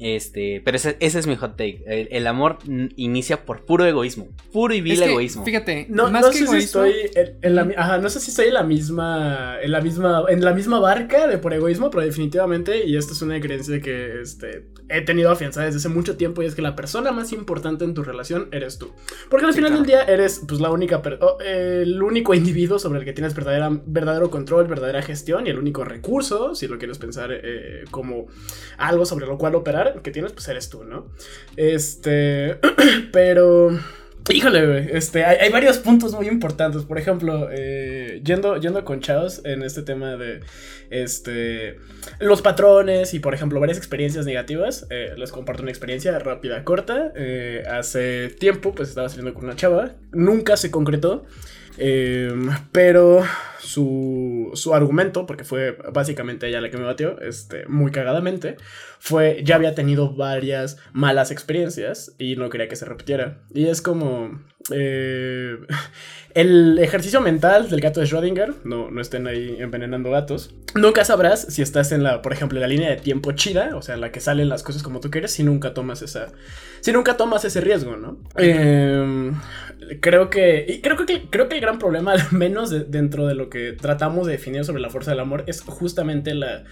Este, pero ese, ese es mi hot take. El, amor inicia por puro egoísmo. Puro y vil egoísmo. Fíjate, no, no sé si estoy en, la, ajá, no sé si estoy en la misma. En la misma. En la misma barca de por egoísmo, pero definitivamente, y esto es una creencia que este, he tenido afianzada desde hace mucho tiempo, y es que la persona más importante en tu relación eres tú. Porque al final del día eres pues la única el único individuo sobre el que tienes verdadera, verdadero control, verdadera gestión y el único recurso, si lo quieres pensar eh, como algo sobre lo cual operar, que tienes, pues eres tú, ¿no? Este, pero... Híjole, este, hay, varios puntos muy importantes. Por ejemplo, eh, yendo, yendo con Chaos en este tema de este, los patrones y, por ejemplo, varias experiencias negativas. Eh, les comparto una experiencia rápida, corta. Eh, hace tiempo, pues estaba saliendo con una chava. Nunca se concretó. Em, pero su, su, argumento, porque fue básicamente ella la que me batió, este, muy cagadamente, fue ya había tenido varias malas experiencias y no quería que se repitiera. Y es como... Eh, el ejercicio mental del gato de Schrödinger, no, no estén ahí envenenando gatos, nunca sabrás si estás en la, por ejemplo, en la línea de tiempo chida, o sea, en la que salen las cosas como tú quieres, si nunca tomas esa, si nunca tomas ese riesgo, ¿no? Eh, creo que, creo que, creo que el gran problema, al menos dentro de lo que tratamos de definir sobre la fuerza del amor, es justamente la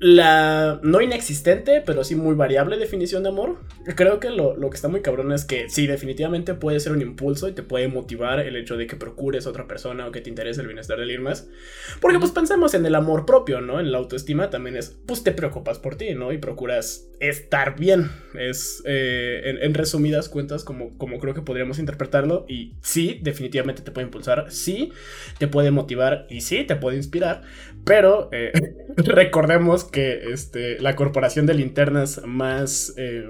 la no inexistente, pero sí muy variable definición de amor. Creo que lo, que está muy cabrón es que sí, definitivamente puede ser un impulso y te puede motivar el hecho de que procures a otra persona o que te interese el bienestar de alguien más. Porque pues pensemos en el amor propio, ¿no? En la autoestima también es, pues te preocupas por ti, ¿no? Y procuras estar bien. Es, eh, en, resumidas cuentas, como, como creo que podríamos interpretarlo. Y sí, definitivamente te puede impulsar, sí, te puede motivar y sí, te puede inspirar. Pero eh, recordemos que este, la corporación de linternas más eh,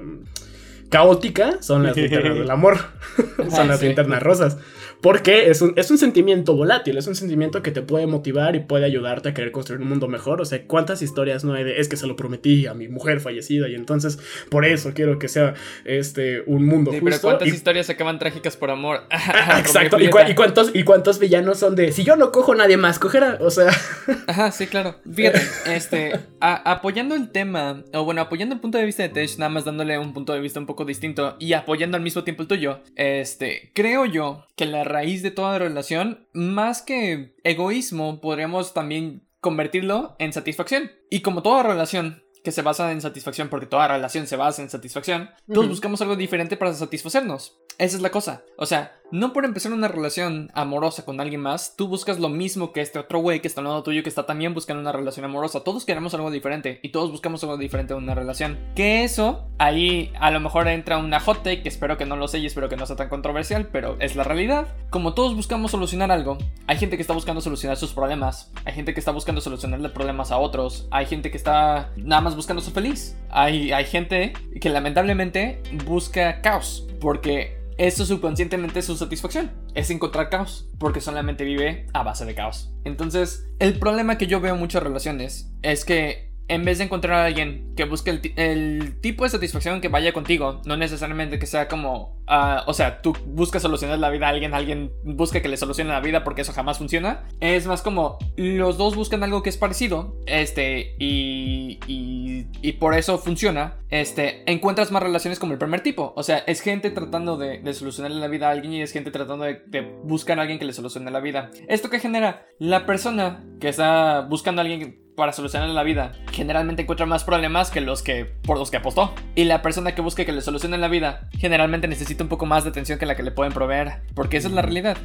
caótica son las linternas del amor. son las linternas rosas. Porque es un, es un sentimiento volátil, es un sentimiento que te puede motivar y puede ayudarte a querer construir un mundo mejor. O sea, ¿cuántas historias no hay de es que se lo prometí a mi mujer fallecida y entonces por eso quiero que sea este un mundo justo? Pero ¿cuántas historias se acaban trágicas por amor? Exacto. ¿Y, cuántos, ¿Y cuántos villanos son de si yo no cojo, nadie más cogerá? O sea. Ajá, sí, claro. Fíjate, este, apoyando el tema, o bueno, apoyando el punto de vista de Tesh, nada más dándole un punto de vista un poco distinto y apoyando al mismo tiempo el tuyo, este, creo yo que la raíz de toda relación, más que egoísmo, podríamos también convertirlo en satisfacción. Y como toda relación que se basa en satisfacción, porque toda relación se basa en satisfacción, todos buscamos algo diferente para satisfacernos. Esa es la cosa. O sea, no por empezar una relación amorosa con alguien más, tú buscas lo mismo que este otro güey que está al lado tuyo que está también buscando una relación amorosa. Todos queremos algo diferente y todos buscamos algo diferente en una relación. Que eso, ahí a lo mejor entra una hot que espero que no lo sé y espero que no sea tan controversial, pero es la realidad. Como todos buscamos solucionar algo, hay gente que está buscando solucionar sus problemas, hay gente que está buscando solucionarle problemas a otros, hay gente que está nada más buscando ser feliz, hay, hay gente que lamentablemente busca caos, porque eso subconscientemente es su satisfacción, es encontrar caos, porque solamente vive a base de caos. Entonces, el problema que yo veo en muchas relaciones es que en vez de encontrar a alguien que busque el, tipo de satisfacción que vaya contigo, no necesariamente que sea como, ah, o sea, tú buscas solucionar la vida a alguien, alguien busca que le solucione la vida porque eso jamás funciona. Es más como los dos buscan algo que es parecido, este, y, y, por eso funciona. Este, encuentras más relaciones como el primer tipo, o sea, es gente tratando de, de solucionarle la vida a alguien y es gente tratando de, de buscar a alguien que le solucione la vida. ¿Esto que genera? La persona que está buscando a alguien para solucionar la vida generalmente encuentra más problemas que los que por los que apostó. Y la persona que busca que le solucionen la vida generalmente necesita un poco más de atención que la que le pueden proveer, porque esa es la realidad.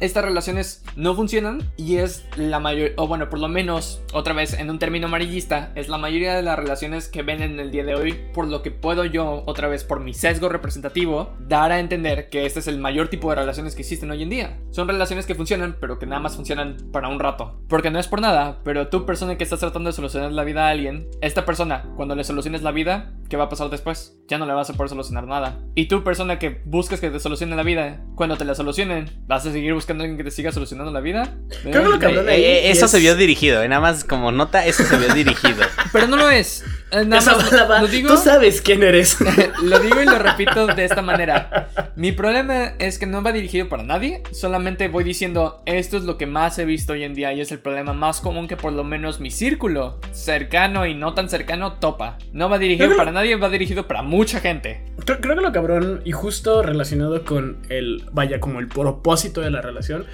Estas relaciones no funcionan y es la mayor o bueno, por lo menos otra vez en un término amarillista, es la mayoría de las relaciones que ven en el día de hoy, por lo que puedo yo otra vez por mi sesgo representativo dar a entender que este es el mayor tipo de relaciones que existen hoy en día. Son relaciones que funcionan, pero que nada más funcionan para un rato. Porque no es por nada, pero tú persona que estás tratando de solucionar la vida a alguien, esta persona, cuando le soluciones la vida, ¿qué va a pasar después? Ya no le vas a poder solucionar nada. Y tú, persona que buscas que te solucione la vida, cuando te la solucionen, ¿vas a seguir buscando a alguien que te siga solucionando la vida? Creo que eh, eh, eso se vio dirigido, eh, nada más como nota, eso se vio dirigido. Pero no lo es. Nada más, lo digo, Tú sabes quién eres. lo digo y lo repito de esta manera. Mi problema es que no va dirigido para nadie, solamente voy diciendo, esto es lo que más he visto hoy en día y es el problema más común que por lo menos mi círculo cercano y no tan cercano topa. No va dirigido para nadie, va dirigido para mucha gente. Creo, creo, que lo cabrón, y justo relacionado con el, vaya, como el propósito de la relación,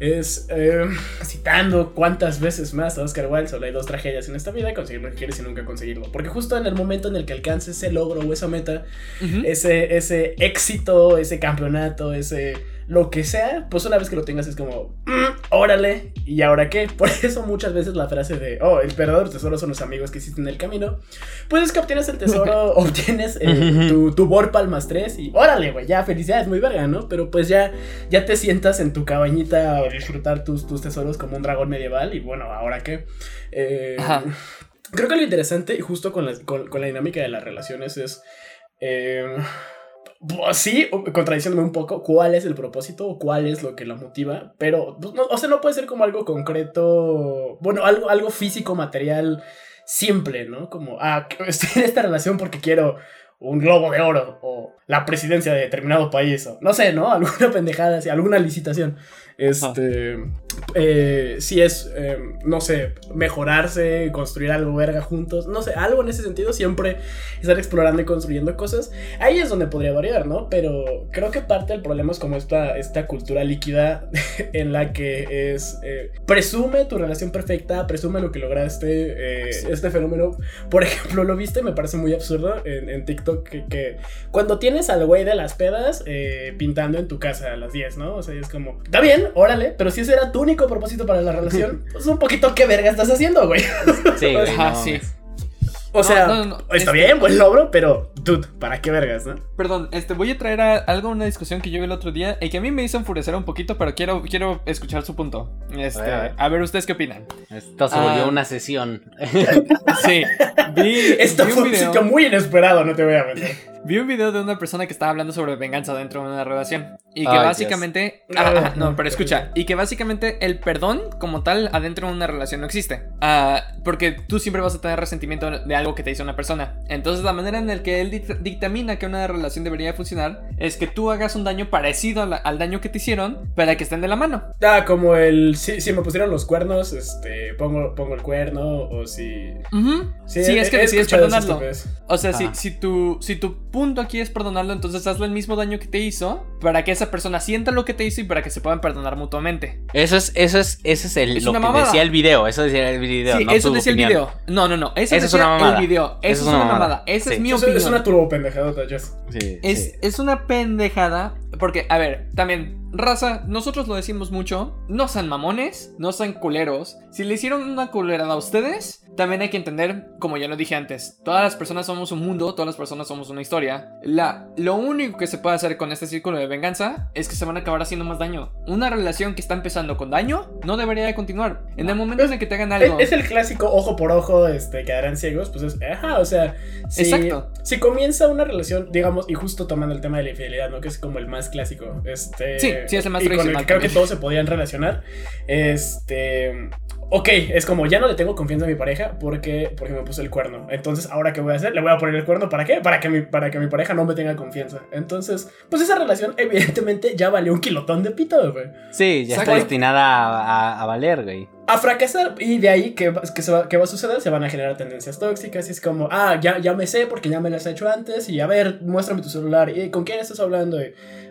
es eh, citando cuántas veces más a Oscar Wilde solo hay dos tragedias en esta vida, conseguir lo que quieres y nunca conseguirlo. Porque justo en el momento en el que alcances ese logro o esa meta, ese, ese éxito, ese campeonato, ese lo que sea, pues una vez que lo tengas es como, mm, órale, ¿y ahora qué? Por eso muchas veces la frase de, oh, el verdadero tesoro son los amigos que existen en el camino, pues es que obtienes el tesoro, obtienes eh, tu, tu Borpal más 3 y órale, güey, ya felicidades, muy verga, ¿no? Pero pues ya, ya te sientas en tu cabañita a disfrutar tus, tus tesoros como un dragón medieval y bueno, ¿ahora qué? Eh, creo que lo interesante, justo con la, con, con la dinámica de las relaciones, es... Eh, sí, contradiciéndome un poco, cuál es el propósito o cuál es lo que la motiva, pero, pues, o sea, no puede ser como algo concreto, bueno, algo, algo físico, material, simple, ¿no? Como, ah, estoy en esta relación porque quiero un globo de oro o la presidencia de determinado país o no sé, ¿no? Alguna pendejada, así, alguna licitación. Este, eh, si es, eh, no sé, mejorarse, construir algo verga juntos, no sé, algo en ese sentido, siempre estar explorando y construyendo cosas. Ahí es donde podría variar, ¿no? Pero creo que parte del problema es como esta, esta cultura líquida en la que es, eh, presume tu relación perfecta, presume lo que lograste, este fenómeno, por ejemplo, lo viste, me parece muy absurdo en, TikTok que, que, cuando tienes al güey de las pedas pintando en tu casa a las 10, ¿no? O sea, es como, está bien, órale, pero si ese era tu único propósito para la relación, pues un poquito qué verga estás haciendo, güey. Sí, sí. O sea, está este bien, buen logro, pero, dude, ¿para qué vergas, no? Perdón, este, voy a traer algo, una discusión que yo vi el otro día y que a mí me hizo enfurecer un poquito, pero quiero, quiero escuchar su punto. Este, a ver, ¿ustedes qué opinan? Esto se volvió ah. una sesión. sí, vi, Esto fue un sitio muy inesperado, no te voy a mentir. Vi un video de una persona que estaba hablando sobre venganza dentro de una relación. Y que básicamente. Ah, no, pero escucha. Y que básicamente el perdón, como tal, adentro de una relación no existe. Ah, porque tú siempre vas a tener resentimiento de algo que te hizo una persona. Entonces, la manera en la que él dictamina que una relación debería funcionar es que tú hagas un daño parecido al daño que te hicieron para que estén de la mano. Ah, como el. Si, me pusieron los cuernos, este. Pongo, pongo el cuerno. O si. sí, es que decides perdonarlo. O sea, si, si, tu, si tu punto aquí es perdonarlo, entonces hazle el mismo daño que te hizo para que esa persona sienta lo que te hizo y para que se puedan perdonar mutuamente. Eso es, eso es, ese es el, lo que decía el video. Eso decía el video. Sí, eso decía el video. No, no, no. Eso, es una mamada. el video. Eso, es una, mamada. Esa es mi opinión. Es una turbo pendejada, Sí, es, es una pendejada. Porque, a ver, también Raza, nosotros lo decimos mucho, no sean mamones, no sean culeros. Si le hicieron una culerada a ustedes, también hay que entender, como ya lo dije antes, todas las personas somos un mundo, todas las personas somos una historia. La, lo único que se puede hacer con este círculo de venganza es que se van a acabar haciendo más daño. Una relación que está empezando con daño no debería de continuar. En el momento en el que te hagan algo... Es, el clásico ojo por ojo, este, quedarán ciegos, pues es, ajá, o sea... Si, Exacto. Si comienza una relación, digamos, y justo tomando el tema de la infidelidad, ¿no? Que es como el más clásico, este... Sí sí es el más y con el que creo que todos se podían relacionar. Este. Ok, es como ya no le tengo confianza a mi pareja porque, porque me puso el cuerno. Entonces, ¿ahora qué voy a hacer? Le voy a poner el cuerno. ¿Para qué? Para que mi, para que mi pareja no me tenga confianza. Entonces, pues esa relación, evidentemente, ya valió un kilotón de pito, güey. Sí, ya está destinada a, a, valer, güey. A fracasar. Y de ahí, ¿qué, que se va, va a suceder? Se van a generar tendencias tóxicas. Y es como, ah, ya, ya me sé porque ya me las he hecho antes. Y a ver, muéstrame tu celular. ¿Y con quién estás hablando?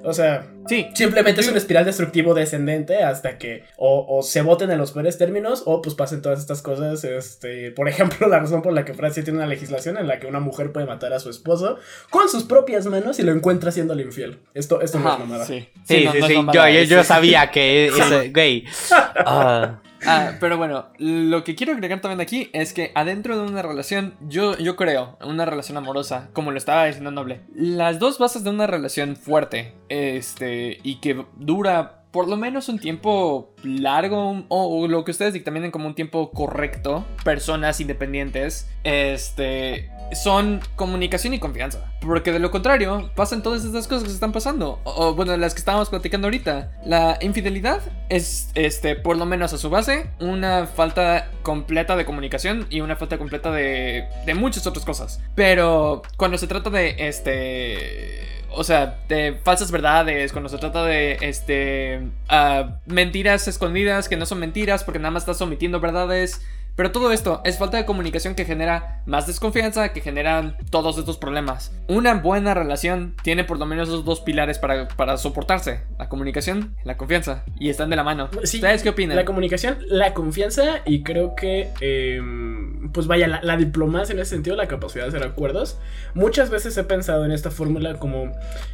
o sea, sí. simplemente es un espiral destructivo descendente hasta que o, se voten en los peores términos o pues pasen todas estas cosas. Este, por ejemplo, la razón por la que Francia tiene una legislación en la que una mujer puede matar a su esposo con sus propias manos y lo encuentra siendo infiel. Esto, esto no es mamada. Sí, sí, sí. yo, yo, sabía que ese, gay. Ah. Ah, pero bueno, lo que quiero agregar también aquí es que adentro de una relación, yo, yo creo, una relación amorosa, como lo estaba diciendo Noble, las dos bases de una relación fuerte, este, y que dura por lo menos un tiempo largo o, lo que ustedes dictaminen como un tiempo correcto, personas independientes, este, son comunicación y confianza. Porque de lo contrario, pasan todas estas cosas que se están pasando. O, bueno, las que estábamos platicando ahorita. La infidelidad es, este, por lo menos a su base, una falta completa de comunicación y una falta completa de, de muchas otras cosas. Pero cuando se trata de, este o sea, de falsas verdades, cuando se trata de, este, uh, mentiras escondidas que no son mentiras porque nada más estás omitiendo verdades. Pero todo esto es falta de comunicación que genera más desconfianza, que generan todos estos problemas. Una buena relación tiene por lo menos esos dos pilares para, para soportarse. La comunicación la confianza. Y están de la mano. ¿Ustedes qué opinan? La comunicación, la confianza y creo que, em, pues vaya, la, la, diplomacia en ese sentido, la capacidad de hacer acuerdos. Muchas veces he pensado en esta fórmula como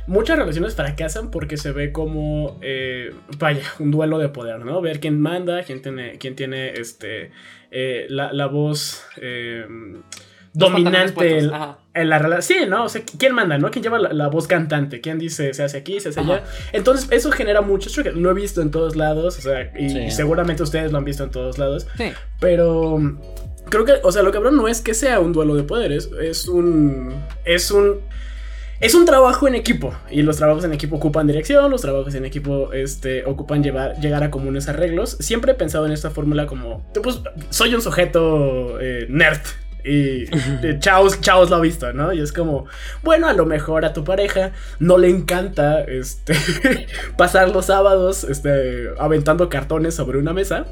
muchas relaciones fracasan porque se ve como, eh, vaya, un duelo de poder, ¿no? Ver quién manda, quién tiene, quién tiene este eh, la, voz eh, dominante en, la relación. Sí, ¿no? O sea, ¿quién manda, no? ¿Quién lleva la, voz cantante? ¿Quién dice se hace aquí, se hace allá? Entonces, eso genera mucho que Lo he visto en todos lados, o sea, y, seguramente ustedes lo han visto en todos lados. Sí. Pero creo que, o sea, lo cabrón no es que sea un duelo de poderes, es un. Es un es un trabajo en equipo y los trabajos en equipo ocupan dirección, los trabajos en equipo este, ocupan llevar, llegar a comunes arreglos. Siempre he pensado en esta fórmula como, pues, soy un sujeto eh, nerd, y Chaos, Chaos lo ha visto, ¿no? Y es como, bueno, a lo mejor a tu pareja no le encanta este, pasar los sábados este, aventando cartones sobre una mesa.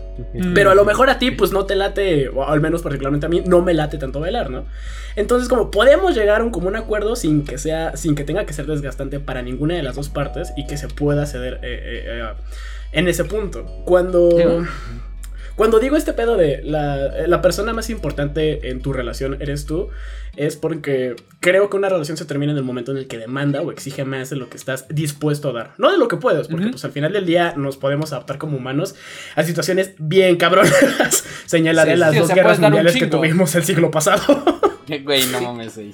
Pero a lo mejor a ti, pues no te late, o al menos particularmente a mí, no me late tanto bailar, ¿no? Entonces, como podemos llegar a un común acuerdo sin que sea, sin que tenga que ser desgastante para ninguna de las dos partes y que se pueda ceder eh, eh, eh, en ese punto. Cuando. Cuando digo este pedo de la, persona más importante en tu relación eres tú, es porque creo que una relación se termina en el momento en el que demanda o exige más de lo que estás dispuesto a dar. No de lo que puedes, porque pues al final del día nos podemos adaptar como humanos a situaciones bien cabronas. Señalaré las dos guerras mundiales que tuvimos el siglo pasado. Güey, no mames, sí.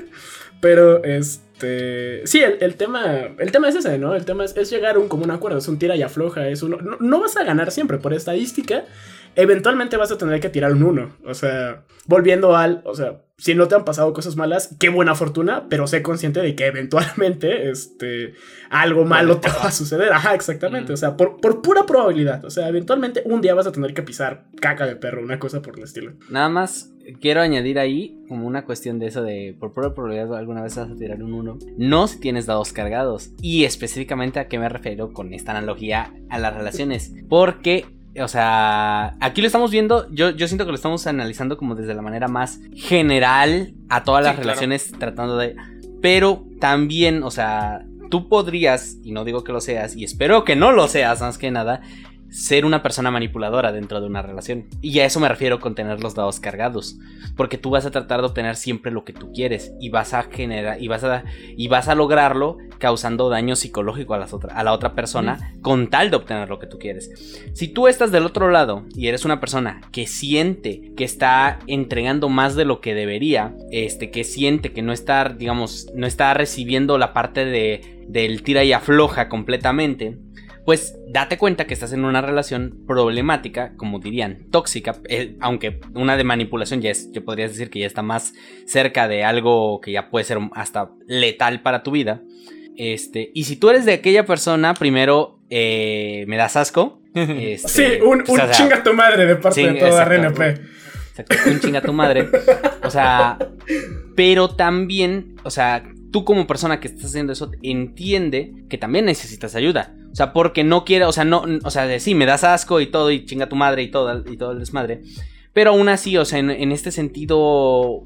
Pero este. Sí, el, tema. El tema es ese, ¿no? El tema es, llegar a un común acuerdo. Es un tira y afloja. Es uno. No, vas a ganar siempre por estadística. Eventualmente vas a tener que tirar un uno. O sea, volviendo al. O sea, si no te han pasado cosas malas, qué buena fortuna, pero sé consciente de que eventualmente este, algo malo te va a suceder. Ajá, exactamente. O sea, por, por, pura probabilidad. O sea, eventualmente un día vas a tener que pisar caca de perro, una cosa por el estilo. Nada más quiero añadir ahí como una cuestión de eso de por pura probabilidad alguna vez vas a tirar un 1. No si tienes dados cargados. Y específicamente a qué me refiero con esta analogía a las relaciones. Porque o sea, aquí lo estamos viendo, yo, yo siento que lo estamos analizando como desde la manera más general a todas las relaciones, tratando de... Pero también, o sea, tú podrías, y no digo que lo seas, y espero que no lo seas más que nada, ser una persona manipuladora dentro de una relación. Y a eso me refiero con tener los dados cargados. Porque tú vas a tratar de obtener siempre lo que tú quieres. Y vas a generar. Y vas a, y vas a lograrlo causando daño psicológico a, las a la otra persona. Con tal de obtener lo que tú quieres. Si tú estás del otro lado y eres una persona que siente que está entregando más de lo que debería. Este, que siente que no está, digamos, no está recibiendo la parte de, del tira y afloja completamente pues date cuenta que estás en una relación problemática, como dirían, tóxica, eh, aunque una de manipulación ya es, yo podrías decir que ya está más cerca de algo que ya puede ser hasta letal para tu vida. Este, y si tú eres de aquella persona, primero eh, me das asco. Este, sí, un, un chinga tu madre de parte de toda RNP. Exacto, un chinga tu madre. O sea, pero también, o sea, tú como persona que estás haciendo eso entiende que también necesitas ayuda. O sea, porque no quiere, o sea, no, o sea, sí, me das asco y todo, y chinga tu madre y todo, y todo el desmadre. Pero aún así, o sea, en, este sentido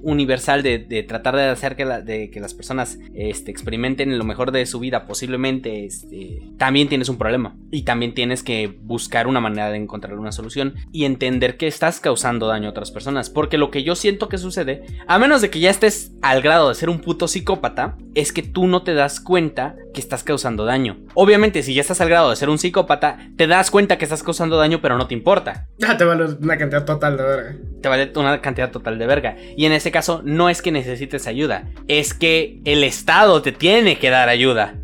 universal de, tratar de hacer que, las personas este, experimenten lo mejor de su vida, posiblemente, este, también tienes un problema. Y también tienes que buscar una manera de encontrar una solución y entender que estás causando daño a otras personas. Porque lo que yo siento que sucede, a menos de que ya estés al grado de ser un puto psicópata, es que tú no te das cuenta que estás causando daño. Obviamente, si ya estás al grado de ser un psicópata, te das cuenta que estás causando daño, pero no te importa. Ya te vale una cantidad total de te vale una cantidad total de verga. Y en ese caso no es que necesites ayuda, es que el Estado te tiene que dar ayuda.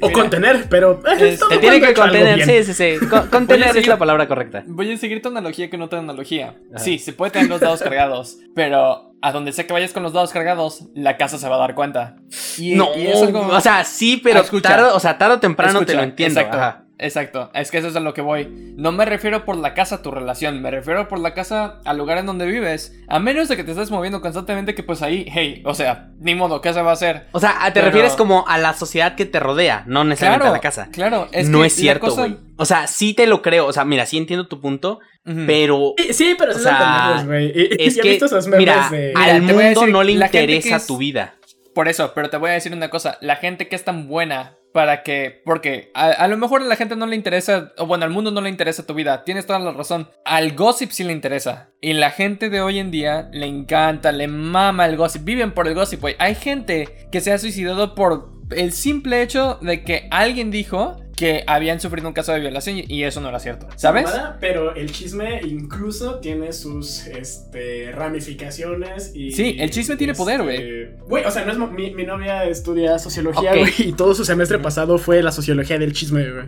O, contener, pero... Eh, te tiene que contener, sí, sí, sí. contener es la palabra correcta. Voy a seguir tu analogía que no tu analogía. Sí, se puede tener los dados cargados, pero a donde sea que vayas con los dados cargados, la casa se va a dar cuenta. no, o sea, sí, pero tarde, o sea, tarde o temprano te lo entiendo. Exacto. Exacto, es que eso es a lo que voy. No me refiero por la casa a tu relación, me refiero por la casa al lugar en donde vives. A menos de que te estés moviendo constantemente, que pues ahí, hey, o sea, ni modo, ¿qué se va a hacer? O sea, te refieres como a la sociedad que te rodea, no necesariamente a la casa. Claro, es no es cierto, güey. O sea, sí te lo creo, o sea, mira, sí entiendo tu punto, pero. Sí, pero o sea, güey. Es que, mira, al mundo no le interesa tu vida. Por eso, pero te voy a decir una cosa, la gente que es tan buena para que, porque a, lo mejor a la gente no le interesa, o bueno, al mundo no le interesa tu vida, tienes toda la razón. Al gossip sí le interesa. Y la gente de hoy en día le encanta, le mama el gossip, viven por el gossip, güey. Hay gente que se ha suicidado por el simple hecho de que alguien dijo que habían sufrido un caso de violación y eso no era cierto, ¿sabes? pero el chisme incluso tiene sus este, ramificaciones y... Sí, el chisme tiene poder, güey. Este, güey, o sea, no es mi, novia estudia sociología, güey, y todo su semestre pasado fue la sociología del chisme, güey.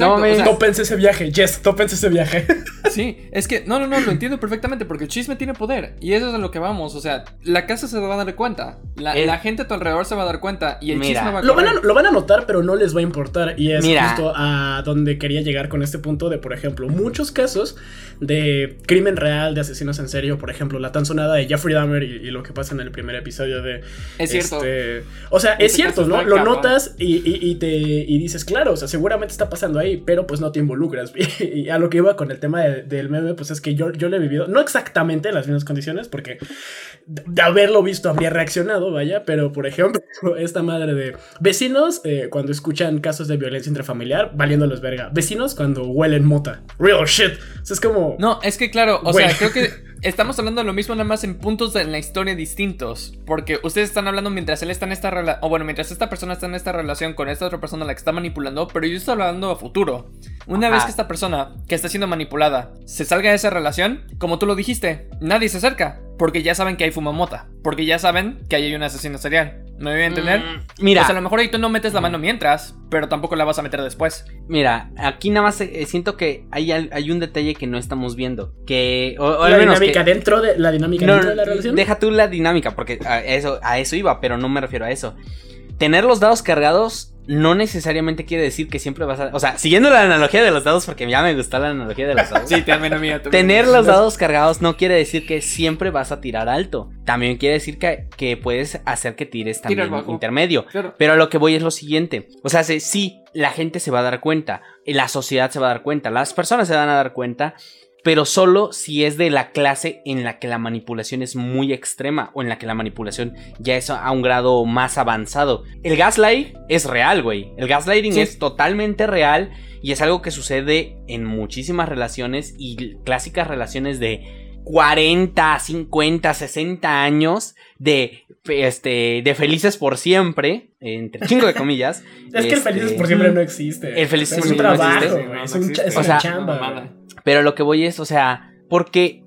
No, me... tópense ese viaje, yes, tópense ese viaje. Sí, es que, no, no, no, lo entiendo perfectamente porque el chisme tiene poder y eso es a lo que vamos, o sea, la casa se va a dar cuenta, la, gente a tu alrededor se va a dar cuenta y el chisme va a lo van a, lo van a notar, pero no les va a importar y es justo a donde quería llegar con este punto de, por ejemplo, muchos casos de crimen real, de asesinos en serio, por ejemplo, la tan sonada de Jeffrey Dahmer y, lo que pasa en el primer episodio de... Es cierto. Este, o sea, es cierto, ¿no? Lo notas y, te, y dices, claro, o sea, seguramente está pasando ahí, pero pues no te involucras. y a lo que iba con el tema del meme, pues es que yo, yo lo he vivido, no exactamente en las mismas condiciones, porque de haberlo visto habría reaccionado, vaya, pero por ejemplo, esta madre de vecinos eh, cuando escuchan casos de violencia intrafamiliar, valiéndolos verga. Vecinos cuando huelen mota. Real shit. O sea, es como... No, es que claro, o sea, creo que estamos hablando de lo mismo nada más en puntos de la historia distintos. Porque ustedes están hablando mientras él está en esta relación, o bueno, mientras esta persona está en esta relación con esta otra persona la que está manipulando, pero yo estoy hablando a futuro. Una vez que esta persona que está siendo manipulada se salga de esa relación, como tú lo dijiste, nadie se acerca. Porque ya saben que hay fumamota. Porque ya saben que ahí hay un asesino serial. ¿Me voy a entender? Mm, mira. O sea, a lo mejor ahí tú no metes la mano mientras, pero tampoco la vas a meter después. Mira, aquí nada más eh, siento que hay, hay un detalle que no estamos viendo. Que. la dinámica dentro de la dinámica dentro de la relación. Deja tú la dinámica, porque a eso, a eso iba, pero no me refiero a eso. Tener los dados cargados no necesariamente quiere decir que siempre vas a. O sea, siguiendo la analogía de los dados, porque ya me gusta la analogía de los dados. sí, también mía. Tener los dados cargados no quiere decir que siempre vas a tirar alto. También quiere decir que, que puedes hacer que tires también intermedio. Pero a lo que voy es lo siguiente. O sea, sí, la gente se va a dar cuenta. La sociedad se va a dar cuenta. Las personas se van a dar cuenta pero solo si es de la clase en la que la manipulación es muy extrema o en la que la manipulación ya es a un grado más avanzado. El gaslight es real, güey. El gaslighting es totalmente real y es algo que sucede en muchísimas relaciones y clásicas relaciones de 40, 50, 60 años de este de felices por siempre, entre chingo de comillas. es que el felices por siempre no existe. El felices por siempre no existe. Es, un, es chamba. Pero lo que voy es, o sea, porque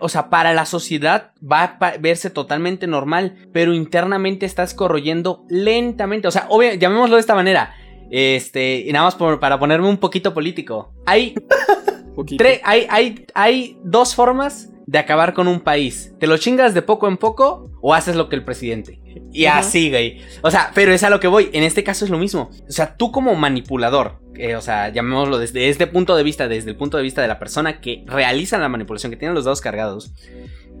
o sea, para la sociedad va a verse totalmente normal, pero internamente estás corroyendo lentamente. O sea, obvio, llamémoslo de esta manera. Este, y nada más para ponerme un poquito político. Hay, hay, hay, hay dos formas de acabar con un país. ¿Te lo chingas de poco en poco o haces lo que el presidente? Y así, güey. O sea, pero es a lo que voy. En este caso es lo mismo. O sea, tú como manipulador, o sea, llamémoslo desde este punto de vista, desde el punto de vista de la persona que realiza la manipulación, que tiene los dados cargados,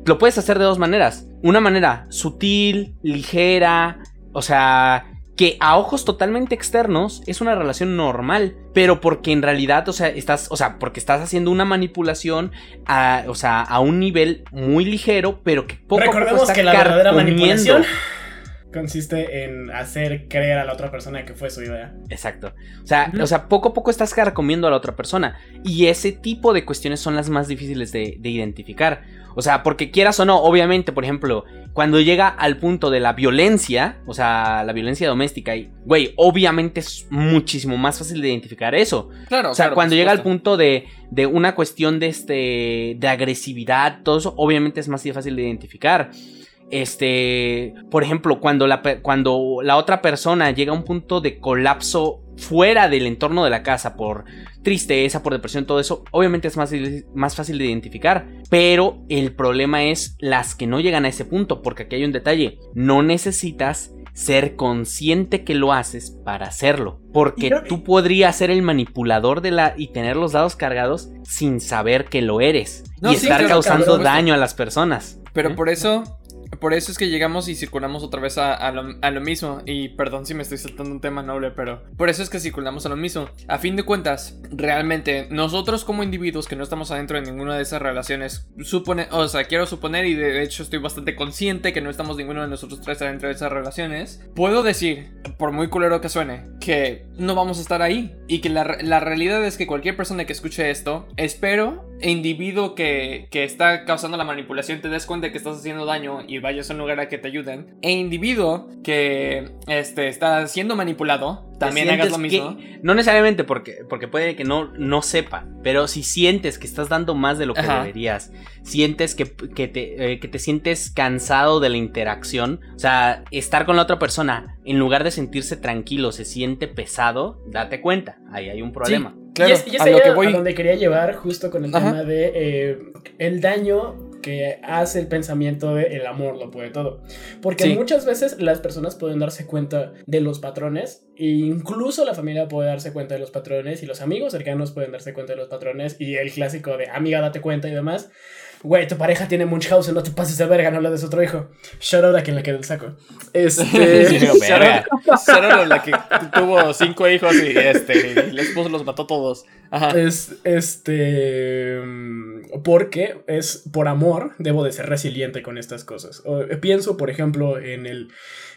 lo puedes hacer de dos maneras. Una manera sutil, ligera, o sea, que a ojos totalmente externos es una relación normal, pero porque en realidad, o sea, estás, o sea, porque estás haciendo una manipulación a, o sea, a un nivel muy ligero, pero que poco Recordemos a poco está que la verdadera manipulación consiste en hacer creer a la otra persona que fue su idea. Exacto. O sea, o sea, poco a poco estás carcomiendo a la otra persona. Y ese tipo de cuestiones son las más difíciles de, de identificar. O sea, porque quieras o no, obviamente, por ejemplo, cuando llega al punto de la violencia, o sea, la violencia doméstica, y, güey, obviamente es muchísimo más fácil de identificar eso. Claro. O sea, claro, cuando llega al punto de, de una cuestión de este. de agresividad, todo eso, obviamente es más fácil de identificar. Este. Por ejemplo, cuando la, cuando la otra persona llega a un punto de colapso fuera del entorno de la casa por tristeza, por depresión, todo eso, obviamente es más, más fácil de identificar. Pero el problema es las que no llegan a ese punto, porque aquí hay un detalle. No necesitas ser consciente que lo haces para hacerlo. Porque tú podrías ser el manipulador de la y tener los dados cargados sin saber que lo eres. No, y sí, estar claro, causando cabrón, daño a las personas. Pero ¿Eh? por eso, por eso es que llegamos y circulamos otra vez a, lo, lo mismo. Y perdón si me estoy saltando un tema noble, pero por eso es que circulamos a lo mismo. A fin de cuentas, realmente, nosotros como individuos que no estamos adentro de ninguna de esas relaciones, supone, o sea, quiero suponer, y de hecho estoy bastante consciente que no estamos ninguno de nosotros tres adentro de esas relaciones, puedo decir, por muy culero que suene, que no vamos a estar ahí. Y que la, la realidad es que cualquier persona que escuche esto, espero, individuo que, que está causando la manipulación, te des cuenta que estás haciendo daño y vayas a un lugar a que te ayuden. E individuo que este, está siendo manipulado, también hagas lo mismo. que- no necesariamente porque, porque puede que no, no sepa, pero si sientes que estás dando más de lo que Ajá. deberías, sientes que, que te, eh, que te sientes cansado de la interacción, o sea, estar con la otra persona, en lugar de sentirse tranquilo, se siente pesado, date cuenta, ahí hay un problema. Claro, y es, y es a lo que voy. a donde quería llevar justo con el Ajá. tema de eh, el daño que hace el pensamiento de el amor lo puede todo. Porque Sí. muchas veces las personas pueden darse cuenta de los patrones, e incluso la familia puede darse cuenta de los patrones, y los amigos cercanos pueden darse cuenta de los patrones, y el clásico de amiga, date cuenta y demás. Güey, tu pareja tiene Munchausen, no te pases de verga, no le des otro hijo. Shout out a quien le quede el saco. Este. Sí, verga. La que tuvo cinco hijos y este, y el esposo los mató todos. Ajá. Es este. Porque es por amor, debo de ser resiliente con estas cosas. O, eh, pienso, por ejemplo, en el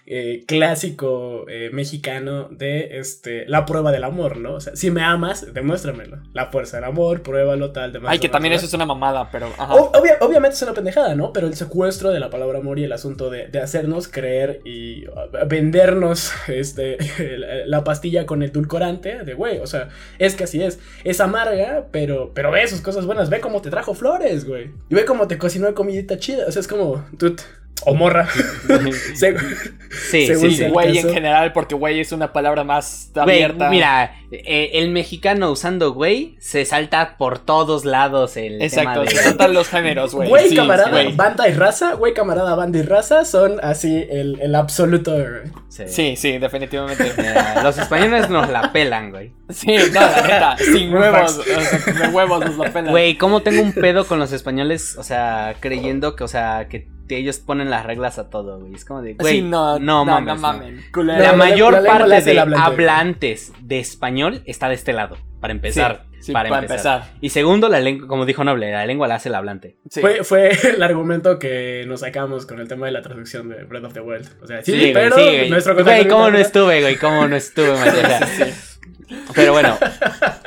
eh, clásico eh, mexicano de este, la prueba del amor, ¿no? O sea, si me amas, demuéstramelo. La fuerza del amor, pruébalo, tal, demás. Ay, que también eso es una mamada, pero. Ajá. O- obvia- obviamente es una pendejada, ¿no? Pero el secuestro de la palabra amor y el asunto de, de hacernos creer y uh, vendernos este, la, la pastilla con el dulcorante, de güey, o sea, es que así es. Es amarga, pero, pero ve sus cosas buenas, ve cómo te trajo flores, güey. Y ve cómo te cocinó comidita chida, o sea, es como, o morra. Se- Sí, Según sí, Sí, güey en general, porque güey es una palabra más Güey, abierta. mira, eh, el mexicano usando güey se salta por todos lados el Exacto, tema se de... saltan los géneros, güey. Güey, sí, camarada, güey. banda y raza, güey, camarada, banda y raza son así el, el absoluto. güey. Sí. Sí, sí, definitivamente. Mira, los españoles nos la pelan, güey. Sí, no, la neta, sin huevos, facts. o sea, de huevos nos la pelan. Güey, ¿cómo tengo un pedo con los españoles? O sea, creyendo que, o sea, que ellos ponen las reglas a todo, güey. Es como de, güey, Sí, no, no, no, mames. no culero. La mayor la lengua la parte de hablante. hablantes de español está de este lado, para empezar. Sí, sí, para, para empezar. empezar. Y segundo, la lengua, como dijo Noble, la lengua la hace el hablante. Sí. Fue, fue el argumento que nos sacamos con el tema de la traducción de Breath of the Wild. O sea, sí, güey, pero sí, güey. nuestro Güey, ¿cómo no estuve, güey? ¿Cómo no estuve? O sea, Sí. Pero bueno,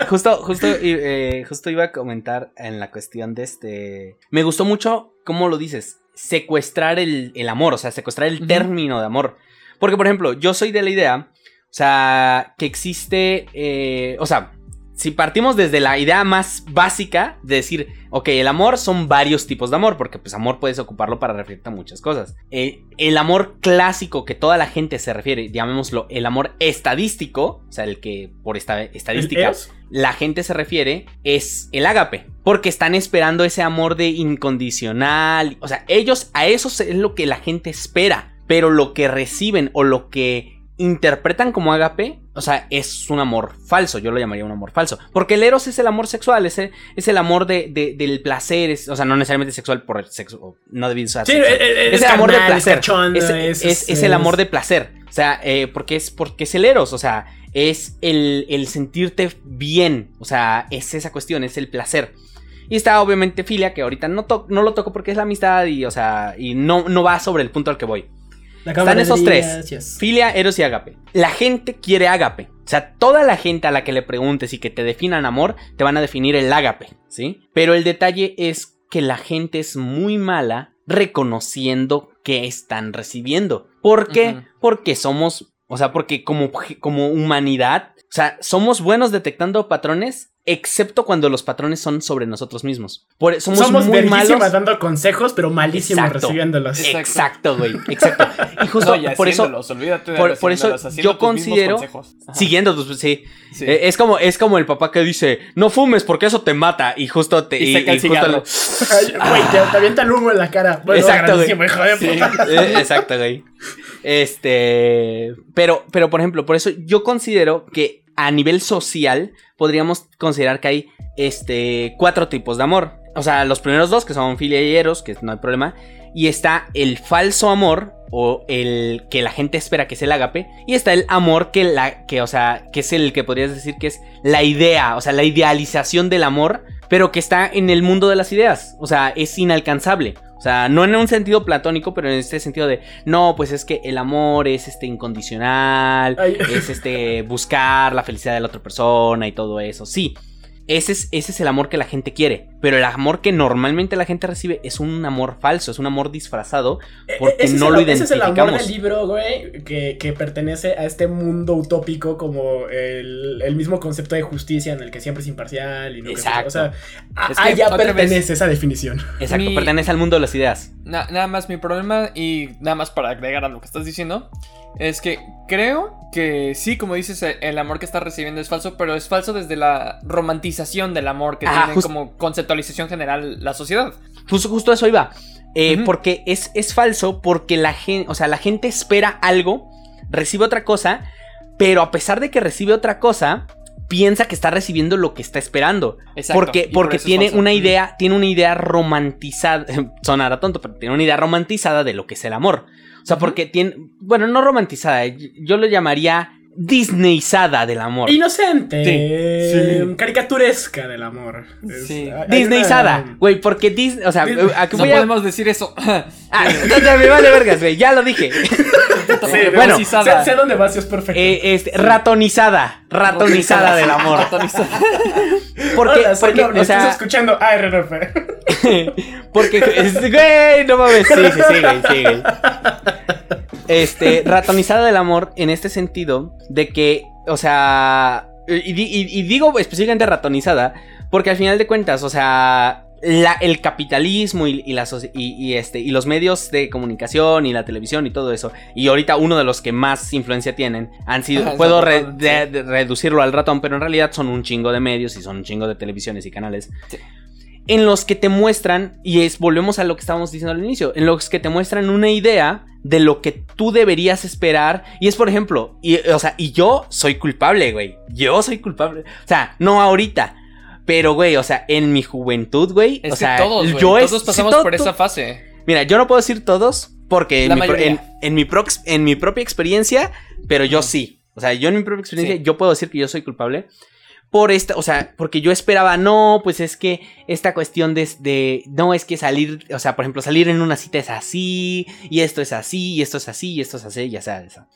justo, justo, eh, justo iba a comentar en la cuestión de este. Me gustó mucho cómo lo dices. Secuestrar el, el amor, o sea, secuestrar el término de amor. Porque, por ejemplo, yo soy de la idea, o sea, que existe. eh, o sea, si partimos desde la idea más básica de decir, ok, el amor son varios tipos de amor, porque pues amor puedes ocuparlo para referirte a muchas cosas. Eh, el amor clásico que toda la gente se refiere, llamémoslo el amor estadístico, o sea, el que por esta estadística ¿Eros? la gente se refiere, es el ágape, porque están esperando ese amor de incondicional, o sea, ellos a eso es lo que la gente espera, pero lo que reciben o lo que interpretan como agape, o sea, es un amor falso, yo lo llamaría un amor falso. Porque el eros es el amor sexual, es el, es el amor de, del placer, o sea, no necesariamente sexual por el sexo, no debido ser sí, es, es, el amor de placer. Es, el amor de placer, o sea, eh, porque, es, porque es el eros, o sea, es el, el sentirte bien, o sea, es esa cuestión, es el placer. Y está obviamente filia, que ahorita no, no lo toco porque es la amistad y, o sea, y no, no va sobre el punto al que voy. Están esos tres. Filia, Eros y Agape. La gente quiere Agape. O sea, toda la gente a la que le preguntes y que te definan amor, te van a definir el Agape, ¿sí? Pero el detalle es que la gente es muy mala reconociendo que están recibiendo. ¿Por qué? Porque somos, o sea, porque como, como humanidad, o sea, somos buenos detectando patrones excepto cuando los patrones son sobre nosotros mismos. Por, somos, somos muy malos dando consejos, pero malísimos recibiéndolos. Exacto, güey. Exacto. Y justo por eso, por, eso yo considero siguiendo, sí. Eh, es como es como el papá que dice no fumes porque eso te mata y justo te y, se el cigarro. Güey, te, avienta el humo en la cara. exacto, güey. Eh, exacto, güey. Este, pero, pero por ejemplo, por eso yo considero que a nivel social podríamos considerar que hay este, cuatro tipos de amor. O sea, los primeros dos, que son filia y eros, que no hay problema. Y está el falso amor, o el que la gente espera que es el agape. Y está el amor que la, que, o sea, que es el que podrías decir que es la idea, o sea, la idealización del amor, pero que está en el mundo de las ideas. O sea, es inalcanzable. O sea, no en un sentido platónico, pero en este sentido de, no, pues es que el amor es este incondicional, es este buscar la felicidad de la otra persona y todo eso. Sí, ese es, ese es el amor que la gente quiere. Pero el amor que normalmente la gente recibe es un amor falso, es un amor disfrazado e, e, porque no lo identificamos. Ese es el amor del libro, güey, que, pertenece a este mundo utópico como el, mismo concepto de justicia en el que siempre es imparcial y no Exacto. o sea, ya pertenece esa definición. Exacto, pertenece al mundo de las ideas. nada más mi problema y nada más para agregar a lo que estás diciendo es que creo que sí, como dices, el amor que estás recibiendo es falso, pero es falso desde la romantización del amor que tiene como conceptualización general la sociedad. Justo, justo eso iba. Eh, porque es, es falso porque la gente, o sea, la gente espera algo, recibe otra cosa, pero a pesar de que recibe otra cosa, piensa que está recibiendo lo que está esperando. Exacto, porque porque tiene una idea, tiene una idea romantizada, sonará tonto, pero tiene una idea romantizada de lo que es el amor. O sea, porque tiene. Bueno, no romantizada, yo lo llamaría Disneyzada del amor. Inocente. Sí, Caricaturesca del amor. Sí. Disneyzada, güey, porque Disney. O sea, ¿a qué no podemos decir eso. ah, me vale vergas, güey, ya lo dije. Sí, bueno, sé, dónde vas, es perfecto. Eh, este, ratonizada. Ratonizada del amor. Ratonizada. porque, porque o sea, estás escuchando ARNF. porque, güey, no mames. Sí, sí, sí, güey, sí, güey. Este, ratonizada del amor en este sentido de que, o sea, y, digo específicamente ratonizada, porque al final de cuentas, o sea, el capitalismo y, y, este, y los medios de comunicación y la televisión y todo eso, y ahorita uno de los que más influencia tienen, han sido, puedo reducirlo al ratón, pero en realidad son un chingo de medios y son un chingo de televisiones y canales. En los que te muestran, y es, volvemos a lo que estábamos diciendo al inicio, en los que te muestran una idea de lo que tú deberías esperar. Y es, por ejemplo, y, o sea, y yo soy culpable, güey. Yo soy culpable. O sea, no ahorita. Pero, güey, o sea, en mi juventud, güey. o sea, todos, yo todos pasamos por esa fase. Mira, yo no puedo decir todos, porque en mi, en, mi, en mi, propia experiencia, pero yo sí. O sea, yo en mi propia experiencia, yo puedo decir que yo soy culpable por esta, o sea, porque yo esperaba, no, pues es que esta cuestión de, no, es que salir, o sea, por ejemplo, salir en una cita es así, y esto es así, y esto es así, y esto es así, ya sea eso.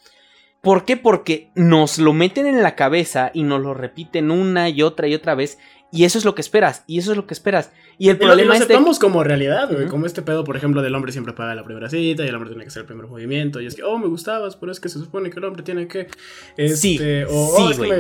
¿Por qué? Porque nos lo meten en la cabeza y nos lo repiten una y otra y otra vez, y eso es lo que esperas, y eso es lo que esperas. Y el problema lo, aceptamos como realidad, güey. Como este pedo, por ejemplo, del hombre siempre paga la primera cita y el hombre tiene que hacer el primer movimiento. Y es que, oh, me gustabas, pero es que se supone que el hombre tiene que. Este, sí, o, oh, sí,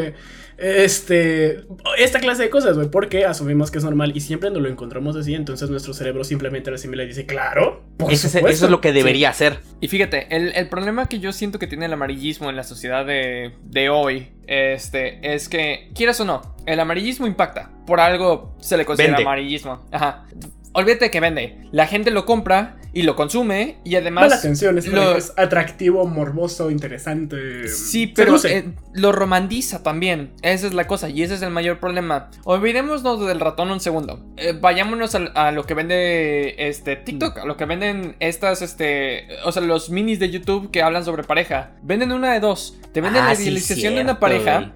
este, esta clase de cosas, güey, porque asumimos que es normal y siempre nos lo encontramos así, entonces nuestro cerebro simplemente lo asimila y dice, claro, eso, es, eso, es, lo que debería ser. Y fíjate, el, problema que yo siento que tiene el amarillismo en la sociedad de, de hoy, este, es que, quieras o no, el amarillismo impacta. Por algo se le considera amarillismo. Ajá. Olvídate que vende. La gente lo compra y lo consume y además... la atención, es, es, atractivo, morboso, interesante. Sí, pero eh, lo romantiza también. Esa es la cosa y ese es el mayor problema. Olvidémonos del ratón un segundo. Eh, vayámonos a, lo que vende este TikTok, a lo que venden estas, este, o sea, los minis de YouTube que hablan sobre pareja. Venden una de dos. Te venden ah, la idealización de una pareja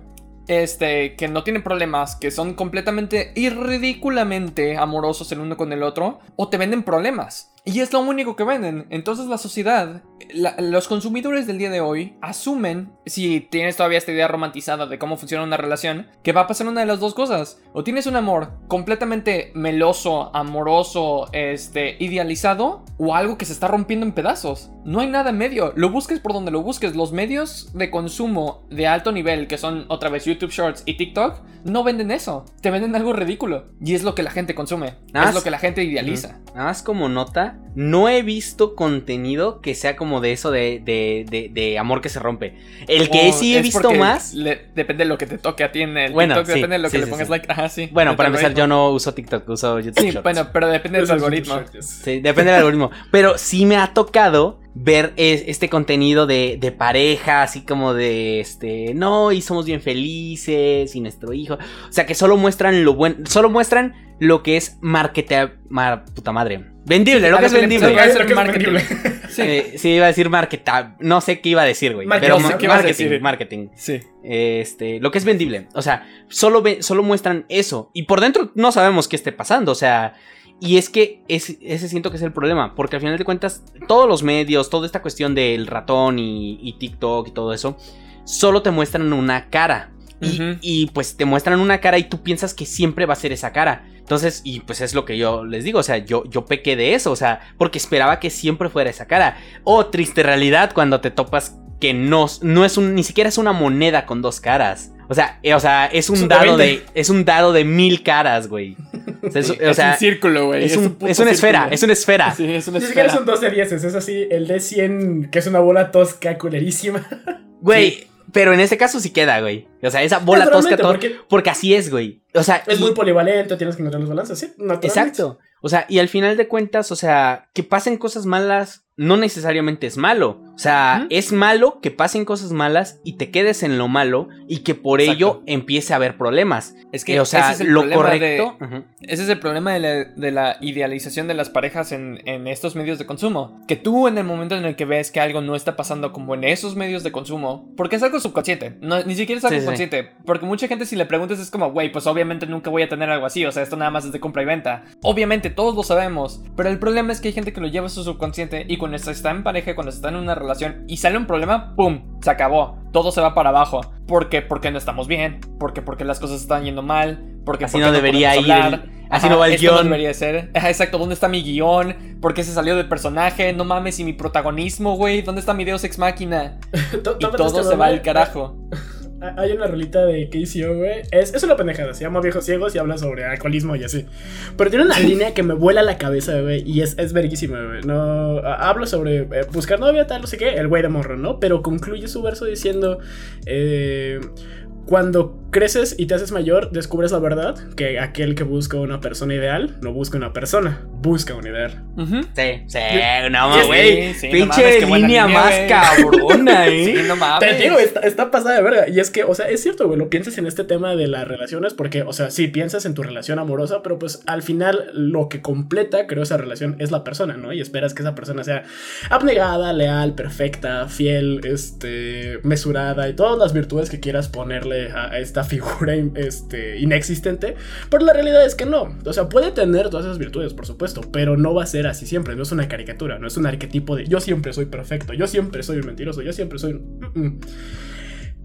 este, que no tienen problemas, que son completamente y ridículamente amorosos el uno con el otro, o te venden problemas. Y es lo único que venden. Entonces la sociedad, los consumidores del día de hoy asumen, si tienes todavía esta idea romantizada de cómo funciona una relación, que va a pasar una de las dos cosas. O tienes un amor completamente meloso, amoroso, este, idealizado, o algo que se está rompiendo en pedazos. No hay nada en medio. Lo busques por donde lo busques. Los medios de consumo de alto nivel, que son otra vez YouTube Shorts y TikTok, no venden eso. Te venden algo ridículo. Y es lo que la gente consume. es lo que la gente idealiza. Nada más como nota, no he visto contenido que sea como de eso de, de, amor que se rompe. El que sí he visto más. depende de lo que te toque a ti en el bueno, TikTok, depende de lo que le pongas like. sí. Bueno, para empezar, yo no uso TikTok, uso YouTube. Sí, bueno, pero depende del algoritmo. Sí, depende del algoritmo. Pero sí me ha tocado ver este contenido de, de, pareja, así como de este, no, y somos bien felices, y nuestro hijo. O sea, que solo muestran lo bueno, solo muestran lo que es marketing, puta madre. Vendible, lo que es vendible. Sí. iba a decir marketing. No sé qué iba a decir, güey. Pero marketing, marketing. Sí. Este, lo que es vendible. O sea, solo, solo muestran eso. Y por dentro no sabemos qué esté pasando. O sea, y es que ese, siento que es el problema, porque al final de cuentas todos los medios, toda esta cuestión del ratón y, TikTok y todo eso, solo te muestran una cara. Y, pues te muestran una cara y tú piensas que siempre va a ser esa cara. Entonces, y pues es lo que yo les digo, o sea, yo, yo pequé de eso, o sea, porque esperaba que siempre fuera esa cara. Oh, triste realidad cuando te topas que no, no es un, ni siquiera es una moneda con dos caras. O sea, eh, o sea, es un dado de. Es un dado de mil caras, güey. O sea, es, un círculo, güey. Es, una esfera, es una esfera. Sí, es una Ni siquiera son 12 dieces, es así, el de 100, que es una bola tosca, culerísima. Güey, pero en ese caso sí queda, güey. O sea, esa bola tosca, porque, porque así es, güey. O sea, es muy polivalente, tienes que encontrar los balances, sí. Exacto. O sea, y al final de cuentas, o sea, que pasen cosas malas no necesariamente es malo. O sea, es malo que pasen cosas malas y te quedes en lo malo y que por ello empiece a haber problemas. Es que, o sea, lo correcto. Ese es el problema de la, idealización de las parejas en, estos medios de consumo. Que tú, en el momento en el que ves que algo no está pasando como en esos medios de consumo, porque es algo subconsciente, ni siquiera es algo consciente. Porque mucha gente, si le preguntas, es como, güey, pues obviamente nunca voy a tener algo así. O sea, esto nada más es de compra y venta. Obviamente, todos lo sabemos. Pero el problema es que hay gente que lo lleva a su subconsciente y cuando está en pareja, cuando está en una relación y sale un problema, ¡pum! Se acabó. Todo se va para abajo. ¿Por qué? Porque no estamos bien. Porque porque las cosas están yendo mal. Porque así no debería ir. así no va el guion. debería ser. exacto, ¿dónde está mi guion? ¿Por qué se salió del personaje? No mames, y mi protagonismo, güey. ¿Dónde está mi Deus Ex Máquina? y todo se va al carajo. Hay una rolita de KCO, güey. Es, es una pendejada, se llama Viejos Ciegos y habla sobre alcoholismo y así. Pero tiene una línea que me vuela la cabeza, güey. Y es, es verguísima, güey. No, hablo sobre eh, buscar novia, tal, no sé qué. El güey de morro, ¿no? Pero concluye su verso diciendo... Eh, cuando creces y te haces mayor, descubres la verdad, que aquel que busca una persona ideal no busca una persona, busca un ideal. Sí, sí, no güey. Pinche línea más cabrona, ¿eh? Sí, no mames. Te digo, está, pasada de verga. Y es que, o sea, es cierto, güey, lo piensas en este tema de las relaciones, porque, o sea, sí, piensas en tu relación amorosa, pero pues al final lo que completa, creo, esa relación es la persona, ¿no? Y esperas que esa persona sea abnegada, leal, perfecta, fiel, este, mesurada y todas las virtudes que quieras ponerle a, esta figura este, inexistente, pero la realidad es que no. O sea, puede tener todas esas virtudes, por supuesto, pero no va a ser así siempre. No es una caricatura, no es un arquetipo de yo siempre soy perfecto, yo siempre soy un mentiroso, yo siempre soy un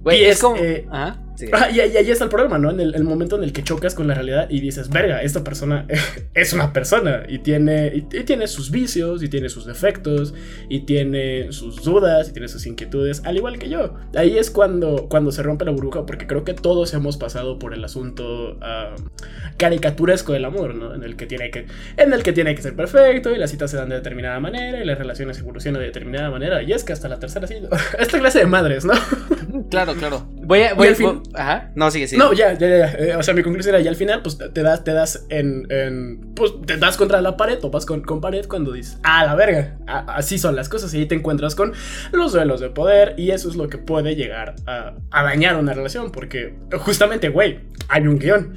y es, como. Eh, ah, y, ahí está el problema, ¿no? En el, momento en el que chocas con la realidad y dices, verga, esta persona es una persona y tiene, y, tiene sus vicios, y tiene sus defectos, y tiene sus dudas, y tiene sus inquietudes, al igual que yo. Ahí es cuando, cuando se rompe la burbuja, porque creo que todos hemos pasado por el asunto uh, caricaturesco del amor, ¿no? En el, que tiene que, en el que tiene que ser perfecto, y las citas se dan de determinada manera, y las relaciones evolucionan de determinada manera, y es que hasta la tercera sí, esta clase de madres, ¿no? Claro, claro. Voy a, voy al fin... Ajá. No, sigue, sigue. No, ya, ya, ya. Eh, o sea, mi conclusión era, ya al final, pues te das, te das en, en Pues te das contra la pared, topas con, con pared cuando dices, ah, la verga. así son las cosas. Y ahí te encuentras con los duelos de poder. Y eso es lo que puede llegar a, a dañar una relación. Porque justamente, güey, hay un guion.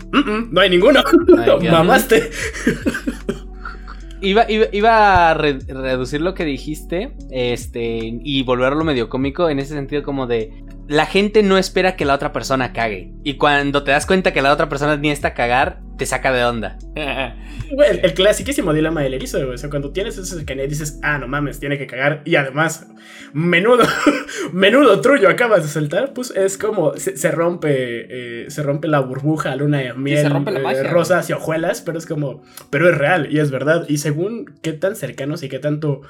no hay ninguno. Mamaste. Iba, iba, a reducir lo que dijiste este, y volverlo medio cómico en ese sentido como de la gente no espera que la otra persona cague. Y cuando te das cuenta que la otra persona ni está a cagar, te saca de onda. el, el clasiquísimo dilema del erizo, O sea, cuando tienes ese que dices, ah, no mames, tiene que cagar. Y además, menudo, menudo trullo acabas de saltar. Pues es como se, rompe, eh, se rompe la burbuja, luna de miel, se rompe la eh, rosas y hojuelas. Pero es como, pero es real y es verdad. Y según qué tan cercanos y qué tanto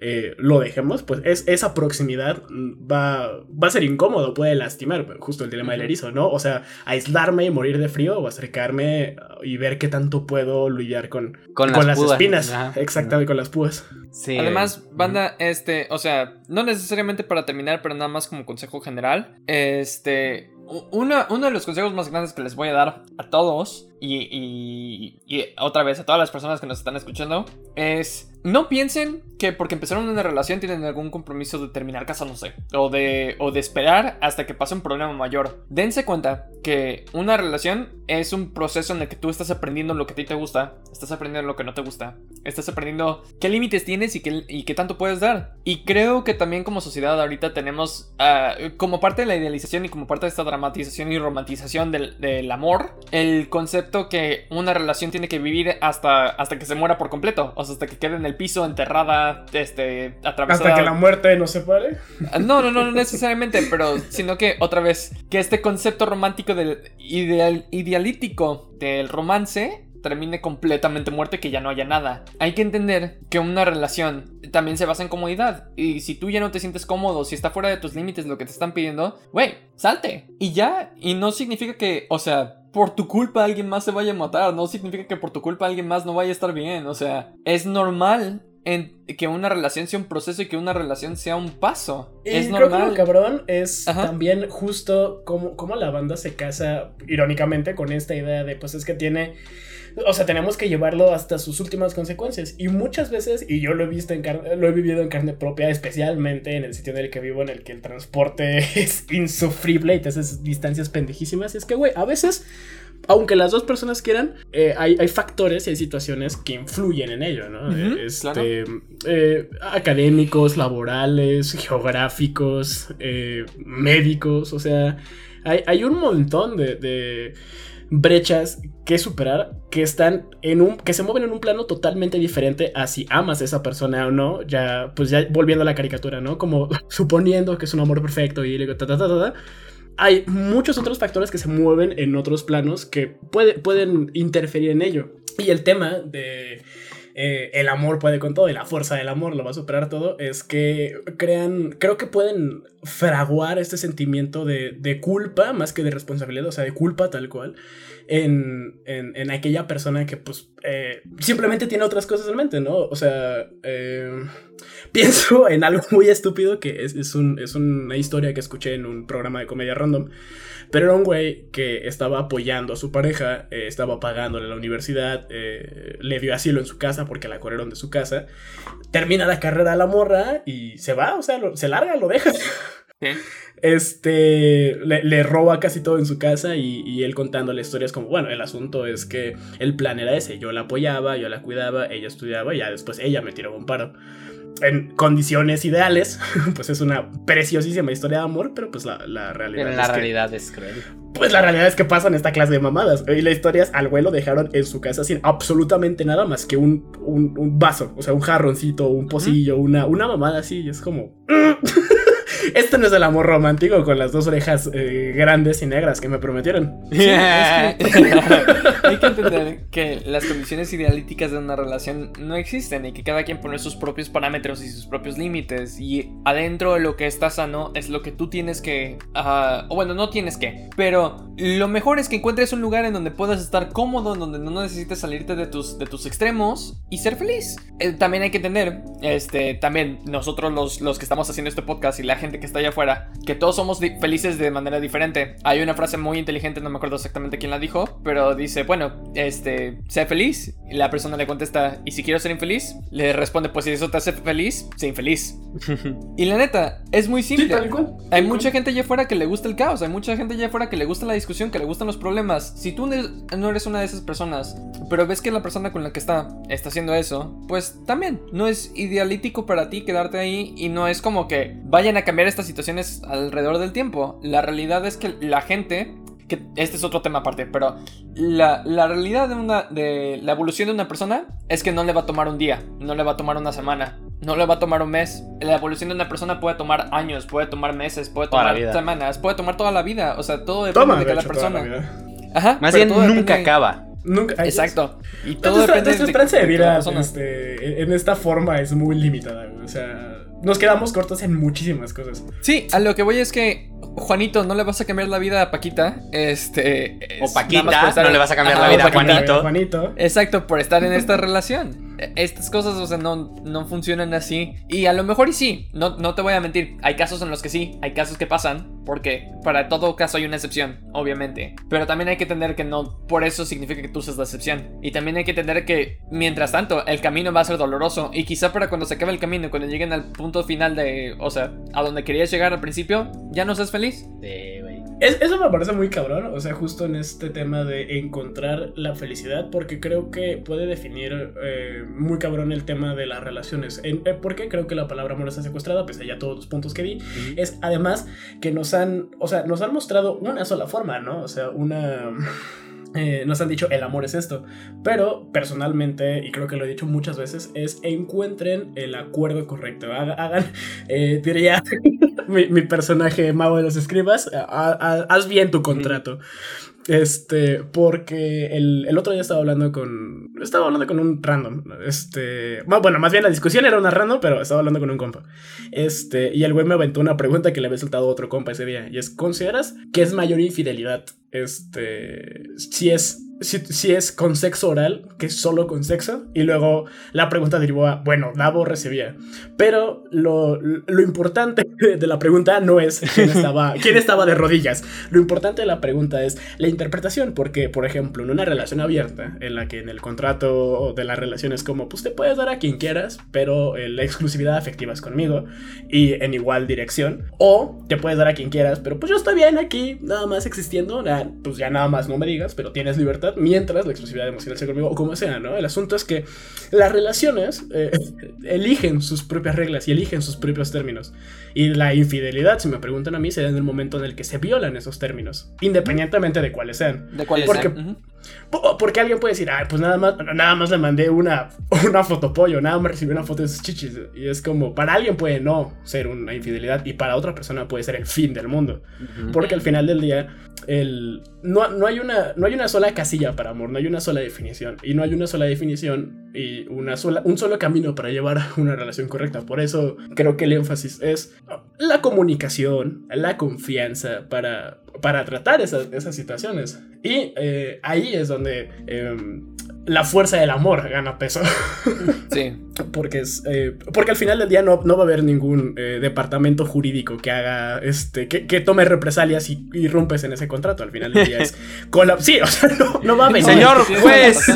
eh, lo dejemos, pues es, esa proximidad va, va a ser incómodo, puede lastimar, justo el dilema del erizo, ¿no? O sea, aislarme y morir de frío o acercarme y ver qué tanto puedo lidiar con, con, las, espinas. Exactamente, con las púas. Sí. Además, banda, este, o sea, no necesariamente para terminar, pero nada más como consejo general, este, uno, uno de los consejos más grandes que les voy a dar a todos y, y, otra vez a todas las personas que nos están escuchando es no piensen que porque empezaron una relación tienen algún compromiso de terminar casándose o de, o de esperar hasta que pase un problema mayor. Dense cuenta que una relación es un proceso en el que tú estás aprendiendo lo que a ti te gusta, estás aprendiendo lo que no te gusta, estás aprendiendo qué límites tienes y qué, y qué tanto puedes dar. Y creo que también como sociedad ahorita tenemos ah, como parte de la idealización y como parte de esta dramatización y romantización del, del amor, el concepto que una relación tiene que vivir hasta, hasta que se muera por completo. O hasta que quede en el piso, enterrada, este, atravesada. Hasta que la muerte no se pare. Ah, no, no, no, no necesariamente, pero sino que otra vez, que este concepto romántico del ideal, idealítico del romance termine completamente muerto y que ya no haya nada. Hay que entender que una relación también se basa en comodidad. Y si tú ya no te sientes cómodo, si está fuera de tus límites lo que te están pidiendo, güey, salte. Y ya. Y no significa que, o sea, por tu culpa alguien más se vaya a matar. No significa que por tu culpa alguien más no vaya a estar bien. O sea, es normal en que una relación sea un proceso y que una relación sea un paso. es creo normal. Que lo cabrón es también justo como, como la banda se casa irónicamente con esta idea de pues es que tiene o sea, tenemos que llevarlo hasta sus últimas consecuencias. Y muchas veces, y yo lo he visto en lo he vivido en carne propia, especialmente en el sitio en el que vivo, en el que el transporte es insufrible y te haces distancias pendejísimas. es que, güey, a veces aunque las dos personas quieran, eh, hay, factores y hay situaciones que influyen en ello, ¿no? este, eh, académicos, laborales, geográficos, eh, médicos, o sea, hay, un montón de brechas que superar que están en un que se mueven en un plano totalmente diferente a si amas a esa persona o no ya pues ya volviendo a la caricatura no como suponiendo que es un amor perfecto y ta, ta, ta, ta, hay muchos otros factores que se mueven en otros planos que pueden interferir en ello. Y el tema de eh, el amor puede con todo y la fuerza del amor lo va a superar todo, es que crean, creo que pueden fraguar este sentimiento de, culpa más que de responsabilidad, o sea, de culpa tal cual, en, en, aquella persona que pues eh, simplemente tiene otras cosas en mente, ¿no? O sea, eh, pienso en algo muy estúpido que es, es, un, es una historia que escuché en un programa de comedia random pero era un güey que estaba apoyando a su pareja, eh, estaba pagándole la universidad, eh, le dio asilo en su casa porque la corrieron de su casa. Termina la carrera a la morra y se va, o sea, se larga, lo deja. Este le, roba casi todo en su casa y, y, él contándole historias como, bueno, el asunto es que el plan era ese, yo la apoyaba, yo la cuidaba, ella estudiaba y ya después ella me tiró un paro en condiciones ideales, pues es una preciosísima historia de amor, pero pues la, la realidad pero la realidad es cruel. Pues la realidad es que pasan esta clase de mamadas. Y la historia es al güey lo dejaron en su casa sin absolutamente nada más que un, un, vaso, o sea, un jarroncito, un pocillo, una, una mamada así. Y es como. Este no es el amor romántico con las dos orejas eh, grandes y negras que me prometieron. hay que entender que las condiciones idealíticas de una relación no existen y que cada quien pone sus propios parámetros y sus propios límites. Y adentro de lo que está sano es lo que tú tienes que. o bueno, no tienes que. Pero lo mejor es que encuentres un lugar en donde puedas estar cómodo, en donde no necesites salirte de tus, de tus extremos y ser feliz. Eh, también hay que entender, este, también nosotros los, los que estamos haciendo este podcast y la gente gente que está allá afuera, que todos somos felices de manera diferente. Hay una frase muy inteligente, no me acuerdo exactamente quién la dijo, pero dice, bueno, este, sé feliz. Y la persona le contesta, ¿y si quiero ser infeliz? Le responde, pues si eso te hace feliz, sé infeliz. y la neta, es muy simple. hay mucha gente allá afuera que le gusta el caos, hay mucha gente allá afuera que le gusta la discusión, que le gustan los problemas. Si tú no eres una de esas personas, pero ves que la persona con la que está está haciendo eso, pues también no es idealítico para ti quedarte ahí y no es como que vayan a cambiar estas situaciones alrededor del tiempo. La realidad es que la gente que este es otro tema aparte, pero la, realidad de, una, de la evolución de una persona es que no le va a tomar un día, no le va a tomar una semana, no le va a tomar un mes. La evolución de una persona puede tomar años, puede tomar meses, puede tomar semanas, puede tomar toda la vida. O sea, todo depende de cada persona. Ajá. Más bien nunca acaba. Nunca. Exacto. Y todo depende de, esperanza de, vida este, en esta forma es muy limitada. O sea, nos quedamos cortos en muchísimas cosas. Sí, a lo que voy es que Juanito, no le vas a cambiar la vida a Paquita. Este. O Paquita, no le vas a cambiar la vida a Juanito. Juanito. Exacto, por estar en esta relación estas cosas, o sea, no, no funcionan así. Y a lo mejor y sí, no, no te voy a mentir. Hay casos en los que sí, hay casos que pasan, porque para todo caso hay una excepción, obviamente. Pero también hay que entender que no por eso significa que tú seas la excepción. Y también hay que entender que, mientras tanto, el camino va a ser doloroso. Y quizá para cuando se acabe el camino, cuando lleguen al punto final de, o sea, a donde querías llegar al principio, ya no seas feliz. Sí, güey eso me parece muy cabrón, o sea, justo en este tema de encontrar la felicidad, porque creo que puede definir eh, muy cabrón el tema de las relaciones. En, eh, porque creo que la palabra amor está secuestrada, pese a ya todos los puntos que di, es además que nos han, o sea, nos han mostrado una sola forma, ¿no? O sea, una... Eh, nos han dicho el amor es esto, pero personalmente, y creo que lo he dicho muchas veces, es encuentren el acuerdo correcto. Hagan, eh, diría mi, personaje mago de los escribas, haz bien tu contrato. Este, porque el, el, otro día estaba hablando con. Estaba hablando con un random. Este. Bueno, más bien la discusión era una random, pero estaba hablando con un compa. Este, y el güey me aventó una pregunta que le había soltado a otro compa ese día. Y es: ¿Consideras que es mayor infidelidad? Este. Si es si, es con sexo oral, que es solo con sexo. Y luego la pregunta derivó a, bueno, Davo recibía. Pero lo, lo importante de la pregunta no es quién estaba, quién estaba de rodillas. Lo importante de la pregunta es la interpretación. Porque, por ejemplo, en una relación abierta, en la que en el contrato de la relación es como, pues te puedes dar a quien quieras, pero eh, la exclusividad afectiva es conmigo y en igual dirección. O te puedes dar a quien quieras, pero pues yo estoy bien aquí, nada más existiendo. Pues ya nada más no me digas, pero tienes libertad mientras la exclusividad emocional sea conmigo, o como sea, ¿no? El asunto es que las relaciones eh, eligen sus propias reglas y eligen sus propios términos. Y la infidelidad, si me preguntan a mí, se da en el momento en el que se violan esos términos, independientemente de cuáles sean. De cuáles porque, sean. Porque alguien puede decir, ay, pues nada más, nada más le mandé una, una fotopollo, nada más recibí una foto de sus chichis. Y es como, para alguien puede no ser una infidelidad y para otra persona puede ser el fin del mundo. Porque al final del día, el, no, no, hay una, no hay una sola casilla para amor, no hay una sola definición. Y no hay una sola definición y una sola, un solo camino para llevar una relación correcta. Por eso creo que el énfasis es la comunicación, la confianza para, para tratar esas, esas situaciones. Y eh, ahí es donde em, la fuerza del amor gana peso. Sí. porque, es, eh, porque al final del día no, no va a haber ningún eh, departamento jurídico que haga, este, que, tome represalias y, y, rompes en ese contrato. Al final del día es colapso. Sí, o sea, no, va a venir. Señor juez.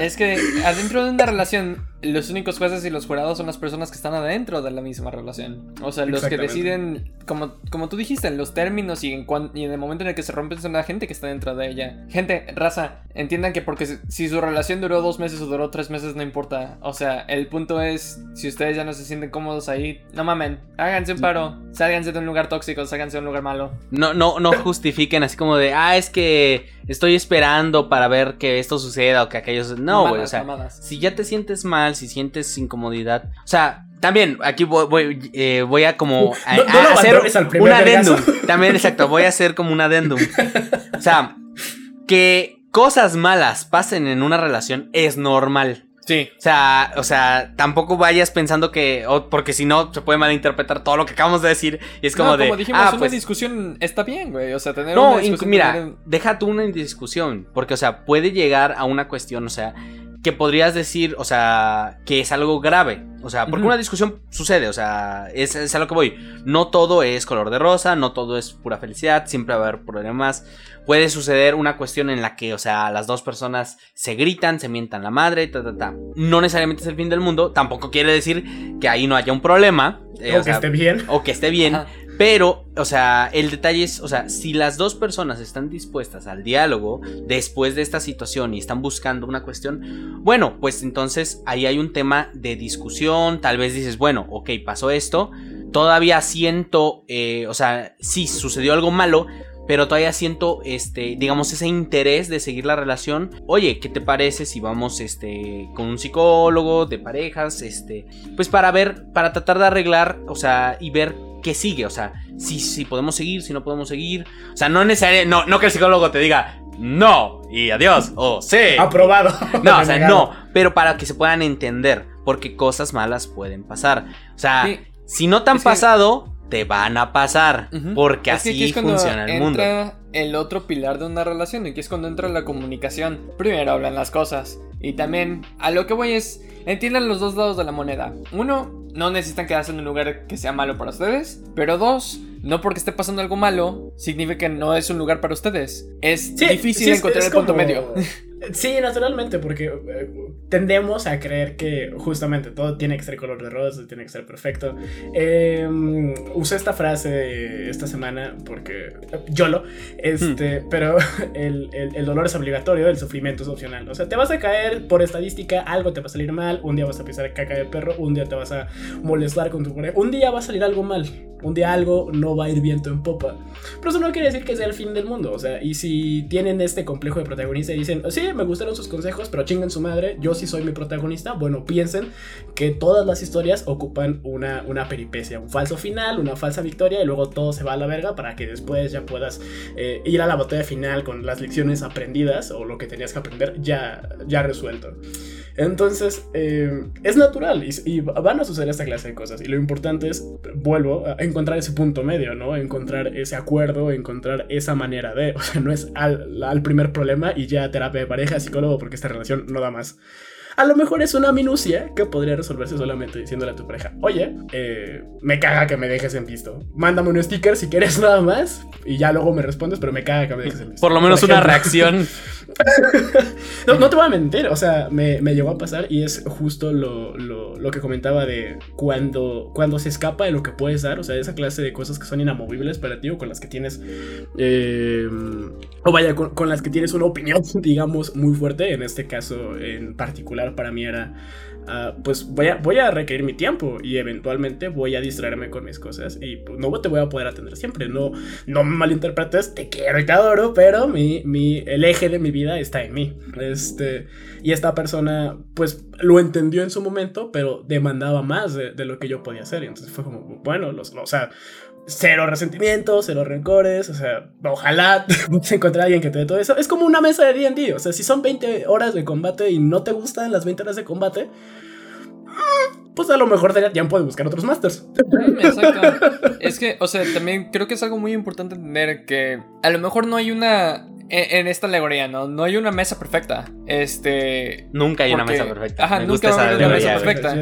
Es que adentro de una relación los únicos jueces y los jurados son las personas que están adentro de la misma relación. O sea, los que deciden, como, como tú dijiste, en los términos y en, y en el momento en el que se rompen son la gente que está dentro de ella. Gente, raza, entiendan que porque si, su relación duró dos meses o duró tres meses, no importa. O sea, el punto es, si ustedes ya no se sienten cómodos ahí, no mamen, háganse un paro, sálganse de un lugar tóxico, sálganse de un lugar malo. No, no, no justifiquen así como de, ah, es que estoy esperando para ver que esto suceda o que aquello... No, güey, o sea, si ya te sientes mal, si sientes incomodidad. O sea, también aquí voy, voy, eh, a como hacer un adendum. También, exacto, voy a hacer como un adendum. O sea, que cosas malas pasen en una relación es normal. Sí. O sea, o sea, tampoco vayas pensando que, porque si no, se puede malinterpretar todo lo que acabamos de decir. Y es como no, de. Como dijimos, ah, una pues discusión está bien, güey. O sea, tener una discusión. Mira, deja tú una discusión. Porque, o sea, puede llegar a una cuestión, o sea, que podrías decir, o sea, que es algo grave. O sea, porque una discusión sucede, o sea, es, es a lo que voy. No todo es color de rosa, no todo es pura felicidad, siempre va a haber problemas. Puede suceder una cuestión en la que, o sea, las dos personas se gritan, se mientan la madre, ta, ta, ta. No necesariamente es el fin del mundo, tampoco quiere decir que ahí no haya un problema. eh, o, que esté bien. O que esté bien. Pero, o sea, el detalle es, o sea, si las dos personas están dispuestas al diálogo después de esta situación y están buscando una cuestión, bueno, pues entonces ahí hay un tema de discusión, tal vez dices, bueno, ok, pasó esto, todavía siento, eh, o sea, sí, sucedió algo malo, pero todavía siento, este, digamos, ese interés de seguir la relación. Oye, ¿qué te parece si vamos, este, con un psicólogo de parejas, este, pues para ver, para tratar de arreglar, o sea, y ver qué sigue, o sea, si, si podemos seguir, si no podemos seguir, o sea, no necesariamente, no, no que el psicólogo te diga, no, y adiós, o sí. Aprobado. No, o sea, no, pero para que se puedan entender, porque cosas malas pueden pasar. O sea, Sí. si no te han Es que- pasado, te van a pasar, porque Es que así funciona el mundo. entra el otro pilar de una relación, y aquí es cuando entra la comunicación. Primero hablan las cosas. Y también, a lo que voy es, entiendan los dos lados de la moneda. Uno, no necesitan quedarse en un lugar que sea malo para ustedes. Pero dos, no porque esté pasando algo malo, significa que no es un lugar para ustedes. Es Sí, difícil sí, encontrar es el punto medio. Sí, naturalmente, porque eh, tendemos a creer que justamente todo tiene que ser color de rosa, tiene que ser perfecto. Eh, usé esta frase esta semana porque YOLO, este, pero el, el- el dolor es obligatorio, el sufrimiento es opcional. O sea, te vas a caer por estadística, algo te va a salir mal, un día vas a pisar caca de perro, un día te vas a molestar con tu pareja, un día va a salir algo mal, un día algo no va a ir viento en popa. Pero eso no quiere decir que sea el fin del mundo. O sea, y si tienen este complejo de protagonista y dicen, sí, me gustaron sus consejos, pero chingan su madre, yo sí soy mi protagonista, bueno, piensen que todas las historias ocupan una, una peripecia, un falso final, una falsa victoria, y luego todo se va a la verga para que después ya puedas eh, ir a la batalla final con las lecciones aprendidas o lo que tenías que aprender ya, ya resuelto. Entonces, eh, es natural y, y van a suceder esta clase de cosas. Y lo importante es, vuelvo, a encontrar ese punto medio, ¿no? Encontrar ese acuerdo, encontrar esa manera de, o sea, no es al, al primer problema y ya terapia de pareja, psicólogo, porque esta relación no da más. A lo mejor es una minucia que podría resolverse solamente diciéndole a tu pareja, oye, eh, me caga que me dejes en visto. Mándame un sticker si quieres nada más y ya luego me respondes, pero me caga que me dejes en visto. Por lo menos una reacción. No, te voy a mentir, o sea, me, me llegó a pasar y es justo lo, lo, lo que comentaba de cuando, cuando se escapa de lo que puedes dar, o sea, esa clase de cosas que son inamovibles para ti o con las que tienes, eh, o vaya, con, con las que tienes una opinión, digamos, muy fuerte, en este caso en particular para mí era... ah, pues voy a, voy a requerir mi tiempo y eventualmente voy a distraerme con mis cosas y pues, no te voy a poder atender siempre. No, no me malinterpretes, te quiero y te adoro, pero mi, mi, el eje de mi vida está en mí. Este, y esta persona, pues lo entendió en su momento, pero demandaba más de, lo que yo podía hacer. Y entonces fue como, bueno, los, o sea, cero resentimiento, cero rencores, o sea, ojalá puedas encontrar a alguien que te dé todo eso. Es como una mesa de D&D, o sea, si son 20 horas de combate y no te gustan las 20 horas de combate, mm, pues a lo mejor tiempo de buscar otros masters. Mm, Exacto. Es que, o sea, también creo que es algo muy importante entender que a lo mejor no hay una. En, en esta alegoría, ¿no? No hay una mesa perfecta. Este. Nunca hay una mesa perfecta. Ajá, Me nunca haber una mesa perfecta.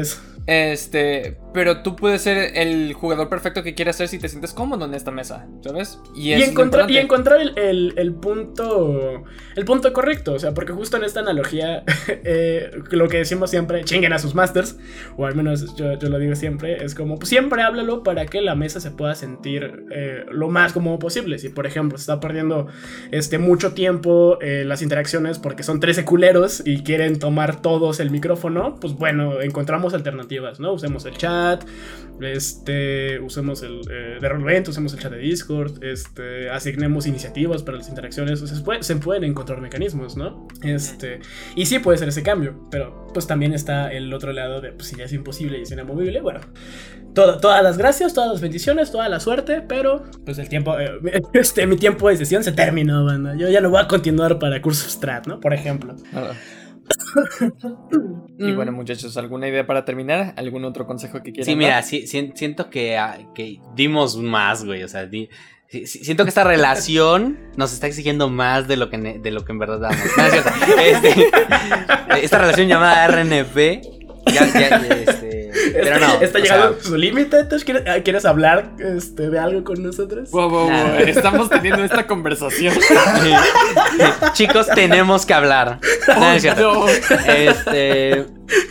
Este. Pero tú puedes ser el jugador perfecto que quieras ser si te sientes cómodo en esta mesa, ¿sabes? Y, lo encontrar, y encontrar el, el- el punto el punto correcto, o sea, porque justo en esta analogía, eh, lo que decimos siempre, chinguen a sus masters, o al menos yo, yo lo digo siempre, es como, pues siempre háblalo para que la mesa se pueda sentir eh, lo más cómodo posible. Si, por ejemplo, se está perdiendo este, mucho tiempo eh, las interacciones porque son 13 culeros y quieren tomar todos el micrófono, pues bueno, encontramos alternativas, ¿no? Usemos el chat, este, usemos el eh, de Roll20, usemos el chat de Discord, este, asignemos iniciativas para las interacciones, o sea, se, puede- se pueden encontrar mecanismos, ¿no? Este, y sí puede ser ese cambio, pero pues también está el otro lado de, pues si ya es imposible y es inamovible, bueno, todo- todas las gracias, todas las bendiciones, toda la suerte, pero pues el tiempo, eh, este, mi tiempo de sesión se terminó, banda, yo ya no voy a continuar para Cursus Strat, ¿no? Por ejemplo. Ah. Y Mm. bueno, muchachos, ¿alguna idea para terminar? ¿Algún otro consejo que quieran Sí, mira, sí, si- siento que, ah, que dimos más, güey. O sea, di- siento que esta relación nos está exigiendo más de lo que, de lo que en verdad damos. Este, esta relación llamada RNP ya, ya, este, pero no. ¿Está llegando su límite? Ah, ¿Quieres, hablar este, de algo con nosotros? Estamos teniendo esta conversación. Chicos, tenemos que hablar. No, Este,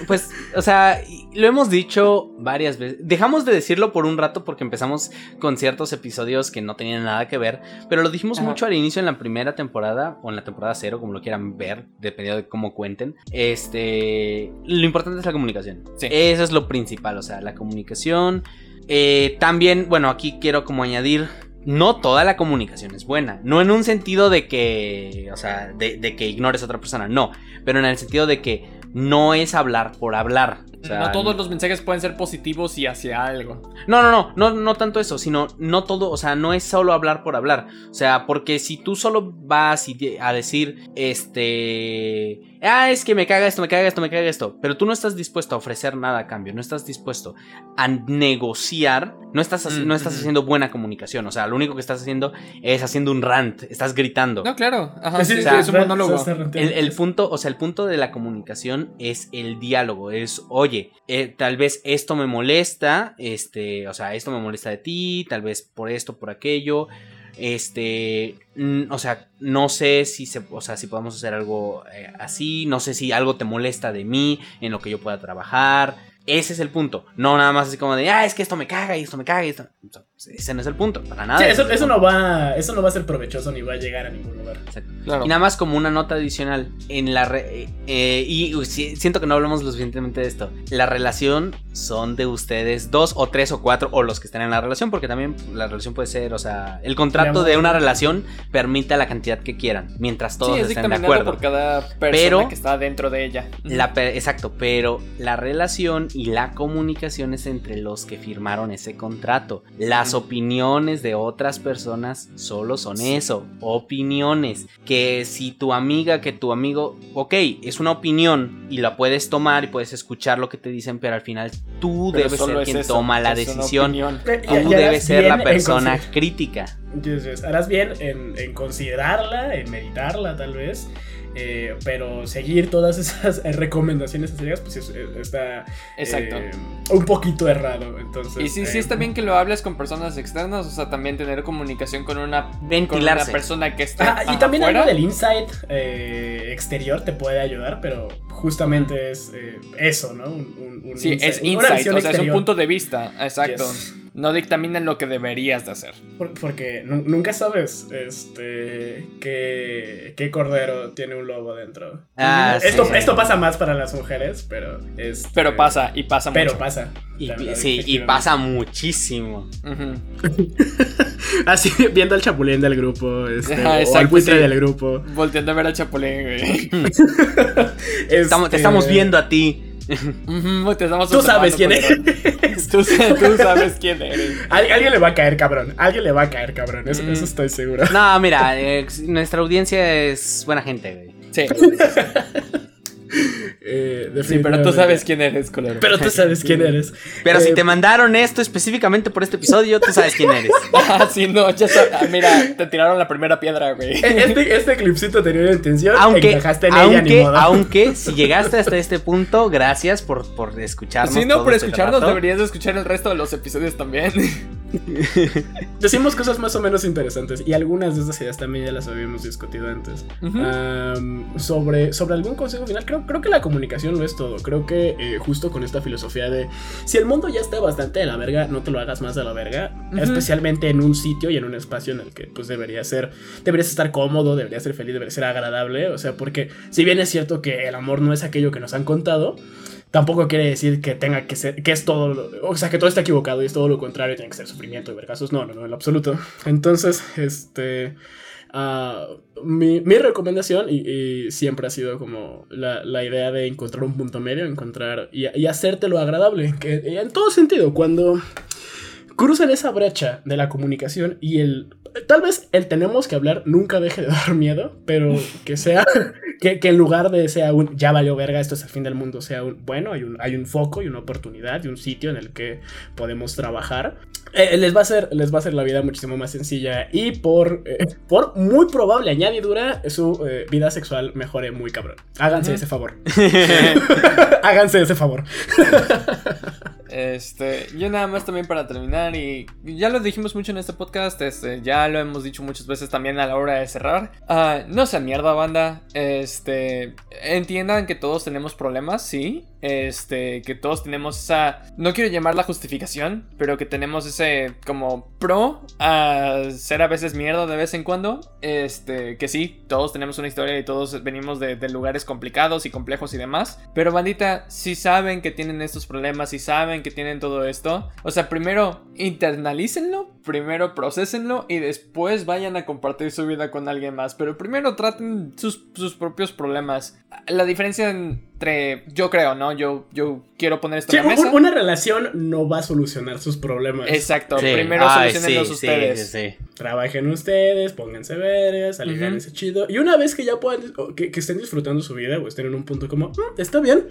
pues, o sea, lo hemos dicho varias veces. Dejamos de decirlo por un rato porque empezamos con ciertos episodios que no tenían nada que ver, pero lo dijimos mucho al inicio en la primera temporada o en la temporada cero, como lo quieran ver, dependiendo de cómo cuenten. Este, lo importante es la comunicación. Eso es lo principal, o sea, la comunicación. Eh, también, bueno, aquí quiero como añadir no toda la comunicación es buena. No en un sentido de que, o sea, de, de, que ignores a otra persona, no. Pero en el sentido de que no es hablar por hablar. no todos los mensajes pueden ser positivos y hacia algo. No, no, no, no, no tanto eso, sino no todo, o sea, no es solo hablar por hablar. O sea, porque si tú solo vas a decir, este ah, es que me caga esto, me caga esto, me caga esto, pero tú no estás dispuesto a ofrecer nada a cambio, no estás dispuesto a negociar, no estás, no estás haciendo buena comunicación, o sea, lo único que estás haciendo es haciendo un rant, estás gritando. No, claro, Ajá, es un monólogo. El, punto, o sea, el punto de la comunicación es el diálogo, es, oye, eh, tal vez esto me molesta, este, o sea, esto me molesta de ti, tal vez por esto, por aquello. Este, o sea, no sé si se, o sea, si podemos hacer algo eh, así, no sé si algo te molesta de mí en lo que yo pueda trabajar. Ese es el punto. No nada más así como de, ah, es que esto me caga y esto me caga y esto. Ese no es el punto, para nada. Sí, eso, no va, eso no va a ser provechoso ni va a llegar a ningún lugar. Y nada más como una nota adicional, en la eh, eh, y siento que no hablamos lo suficientemente de esto. La relación son de ustedes dos o tres o cuatro o los que están en la relación, porque también la relación puede ser, o sea, el contrato de una relación permite la cantidad que quieran, mientras todos estén de acuerdo. por cada persona que está dentro de ella. La, exacto, pero la relación y la comunicación es entre los que firmaron ese contrato. Las opiniones de otras personas solo son eso, opiniones. Que si tu amiga, que tu amigo, ok, es una opinión y la puedes tomar y puedes escuchar lo que te dicen, pero al final tú debes ser quien toma la decisión. Tú debes ser la persona crítica. Harás bien en considerarla, en meditarla tal vez eh, pero seguir todas esas recomendaciones pues está Exacto. Eh, un poquito errado. Entonces, y sí, sí está eh, bien que lo hables con personas externas, o sea, también tener comunicación con una, con una persona que está. Ah, y también algo del insight exterior te puede ayudar, pero justamente es eso, ¿no? Un, sí, es insight, o sea, es un punto de vista, exacto no dictaminan lo que deberías de hacer. Porque nunca sabes este qué, qué, cordero tiene un lobo dentro. Ah, esto, esto pasa más para las mujeres, pero es. Pero pasa, y pasa mucho. Pero pasa. Y, sí, y pasa muchísimo. Así viendo al chapulín del grupo, este, o al buitre del grupo. Volteando a ver al chapulín, güey. estamos, te estamos este, viendo a ti. Tú sabes quién eres. Tú, sabes quién eres. alguien le va a caer, cabrón. Alguien le va a caer, cabrón. Eso, estoy seguro. No, mira, eh, nuestra audiencia es buena gente, güey. Sí. Eh, sí, pero tú sabes quién eres, color. Pero tú sabes quién eres. Pero si eh, te mandaron esto específicamente por este episodio, tú sabes quién eres. ah, sí, no, ya sabes. Ah, mira, te tiraron la primera piedra, güey. Este, este clipcito tenía una intención. Aunque, en aunque, ella, aunque si llegaste hasta este punto, gracias por, por escucharnos. Sí, no, por este escucharnos, deberías de escuchar el resto de los episodios también. Decimos cosas más o menos interesantes y algunas de esas ideas también ya las habíamos discutido antes. sobre, sobre algún consejo final, creo, creo que la comunicación no es todo. Creo que eh, justo con esta filosofía de si el mundo ya está bastante de la verga, no te lo hagas más de la verga. Especialmente en un sitio y en un espacio en el que pues debería ser, deberías estar cómodo, deberías ser feliz, debería ser agradable. O sea, porque si bien es cierto que el amor no es aquello que nos han contado, tampoco quiere decir que tenga que ser, que es todo, o sea, que todo está equivocado y es todo lo contrario, tiene que ser sufrimiento y vergazos. No, no, no, en lo absoluto. Entonces, este. Ah, mi, recomendación, y, siempre ha sido como la, idea de encontrar un punto medio, encontrar y, y hacértelo agradable, que en todo sentido, cuando cruzan esa brecha de la comunicación y el tal vez el tenemos que hablar nunca deje de dar miedo, pero que sea que, en lugar de sea un ya valió verga, esto es el fin del mundo, sea un bueno, hay un, hay un foco y una oportunidad y un sitio en el que podemos trabajar. Eh, les, va a hacer, les va a hacer la vida muchísimo más sencilla y por, eh, por muy probable añadidura, su eh, vida sexual mejore muy cabrón. Háganse ese favor. Háganse ese favor. Este, yo nada más también para terminar y ya lo dijimos mucho en este podcast, este, ya lo hemos dicho muchas veces también a la hora de cerrar. Uh, no sea mierda, banda. Este, entiendan que todos tenemos problemas, sí. Este, que todos tenemos esa, no quiero llamar la justificación, pero que tenemos ese como pro a ser a veces mierda de vez en cuando. Este, que sí, todos tenemos una historia y todos venimos de lugares complicados y complejos y demás. Pero bandita, si saben que tienen estos problemas, si saben que tienen todo esto, o sea, primero internalícenlo, primero procesenlo y después vayan a compartir su vida con alguien más. Pero primero traten sus, sus propios problemas. La diferencia entre, yo creo, ¿no? Yo, yo quiero poner esto en la mesa. Una relación no va a solucionar sus problemas. Exacto, primero solucionenlos ustedes. Trabajen ustedes, pónganse veres, ese chido. Y una vez que ya puedan, que, estén disfrutando su vida o estén en un punto como, mm, está bien,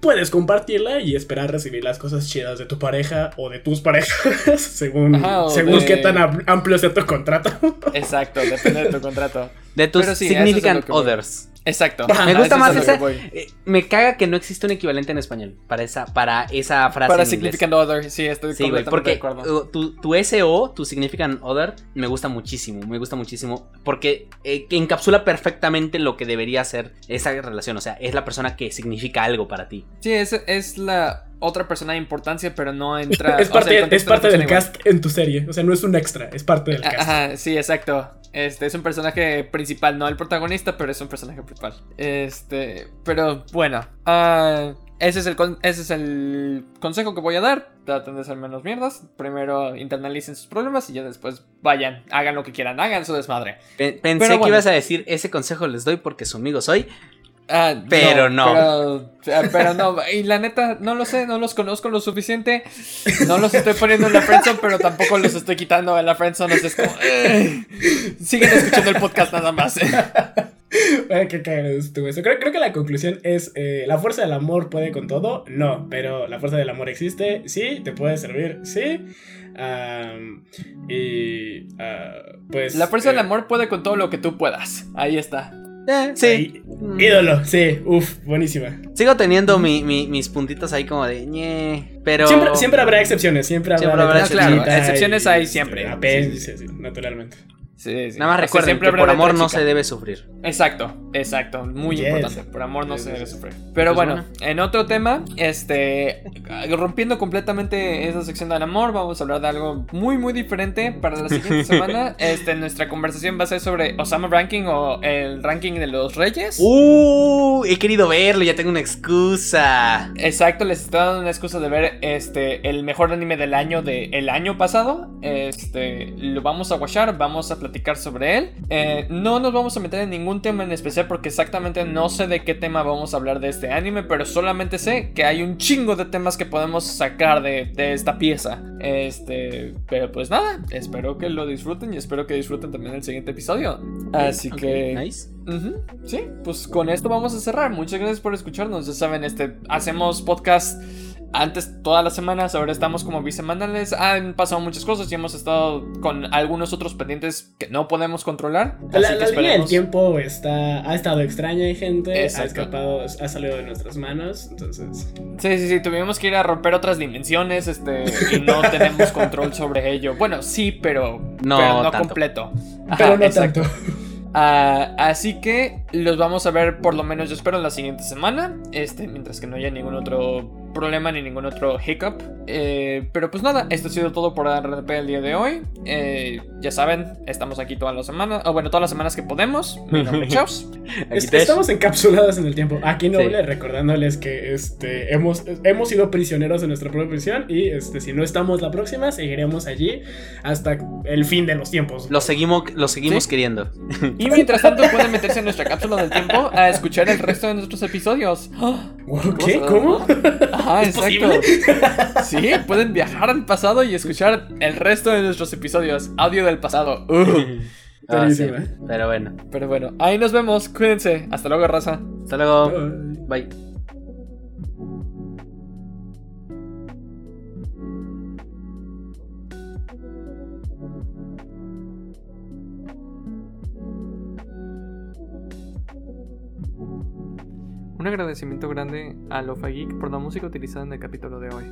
puedes compartirla y esperar recibir las cosas chidas de tu pareja o de tus parejas, según, según qué tan amplio sea tu contrato. Exacto, depende de tu contrato. De tus significant others. Exacto. Me gusta más ese. Eh, me caga que no existe un equivalente en español para esa, para esa frase. Para significant other, sí, estoy sí, completamente porque de acuerdo. Tu, tu, SO, tu significant other, me gusta muchísimo. Me gusta muchísimo. Porque eh, encapsula perfectamente lo que debería ser esa relación. O sea, es la persona que significa algo para ti. Sí, es, es la otra persona de importancia, pero no entra. es parte, es parte del cast en tu serie. O sea, no es un extra, es parte del cast. Ajá, sí, exacto. Este es un personaje principal, no el protagonista, pero es un personaje principal. Este, pero bueno. Uh, ese es, el ese es el consejo que voy a dar. Traten de ser menos mierdas. Primero internalicen sus problemas y ya después vayan, hagan lo que quieran, hagan su desmadre. Pensé que ibas a decir, ese consejo les doy porque su amigo soy. Ah, pero no. Pero, no. Y la neta, no lo sé, no los conozco lo suficiente. No los estoy poniendo en la friendzone, pero tampoco los estoy quitando en la friendzone. Es como. siguen escuchando el podcast nada más. qué eso. Creo, creo, que la conclusión es: eh, ¿la fuerza del amor puede con todo? No, pero la fuerza del amor existe. Sí, te puede servir. Sí. y. Ah, pues. La fuerza del eh, amor puede con todo lo que tú puedas. Ahí está. Eh, sí. ídolo, sí. Uf, buenísima. Sigo teniendo mis puntitos ahí como de ñe, pero. Siempre, habrá excepciones, siempre habrá. excepciones hay siempre. naturalmente. Nada más recuerden que por amor no se debe sufrir. Exacto, exacto, muy importante. Por amor no se debe sufrir. Pero pues bueno, en otro tema, este, rompiendo completamente esa sección del amor, vamos a hablar de algo muy muy diferente para la siguiente semana. Este, nuestra conversación va a ser sobre Osama Ranking o el ranking de los reyes. Uh, he querido verlo, ya tengo una excusa. Exacto, les estoy dando una excusa de ver este el mejor anime del año del año pasado. Este, lo vamos a watchar, vamos a platicar sobre él. Eh, no nos vamos a meter en ningún tema en especial porque exactamente no sé de qué tema vamos a hablar de este anime, pero solamente sé que hay un chingo de temas que podemos sacar de, esta pieza. Este, pero pues nada, espero que lo disfruten y espero que disfruten también el siguiente episodio. Así que... Nice. Sí, pues con esto vamos a cerrar. Muchas gracias por escucharnos. Ya saben, este, hacemos podcast antes todas las semanas, ahora estamos como bisemanales. Han pasado muchas cosas y hemos estado con algunos otros pendientes que no podemos controlar. La, la línea del tiempo está, ha estado extraña, y gente. Ha escapado, ha salido de nuestras manos. Entonces. Sí, sí, sí. Tuvimos que ir a romper otras dimensiones. Este. Y no tenemos control sobre ello. Bueno, sí, pero. No, no completo. pero no tanto. Ah, así que los vamos a ver por lo menos yo espero en la siguiente semana. Este, mientras que no haya ningún otro problema ni ningún otro hiccup. Eh, pero pues nada, esto ha sido todo por RDP el día de hoy. Eh, ya saben, estamos aquí todas las semanas, o bueno, todas las semanas que podemos. estamos encapsulados en el tiempo. Aquí Noble, recordándoles que este, hemos, hemos sido prisioneros de nuestra propia prisión y este, si no estamos la próxima, seguiremos allí hasta el fin de los tiempos. Lo seguimos, lo seguimos queriendo. Y mientras tanto pueden meterse en nuestra cápsula del tiempo a escuchar el resto de nuestros episodios. ¿Qué? ¿Cómo? Ah, exacto. Sí, pueden viajar al pasado y escuchar el resto de nuestros episodios. Audio del pasado. Uh. Ah, sí, pero bueno. Pero bueno, ahí nos vemos. Cuídense. Hasta luego, raza. Hasta luego. Bye. Bye. Un agradecimiento grande a Lofa Geek por la música utilizada en el capítulo de hoy.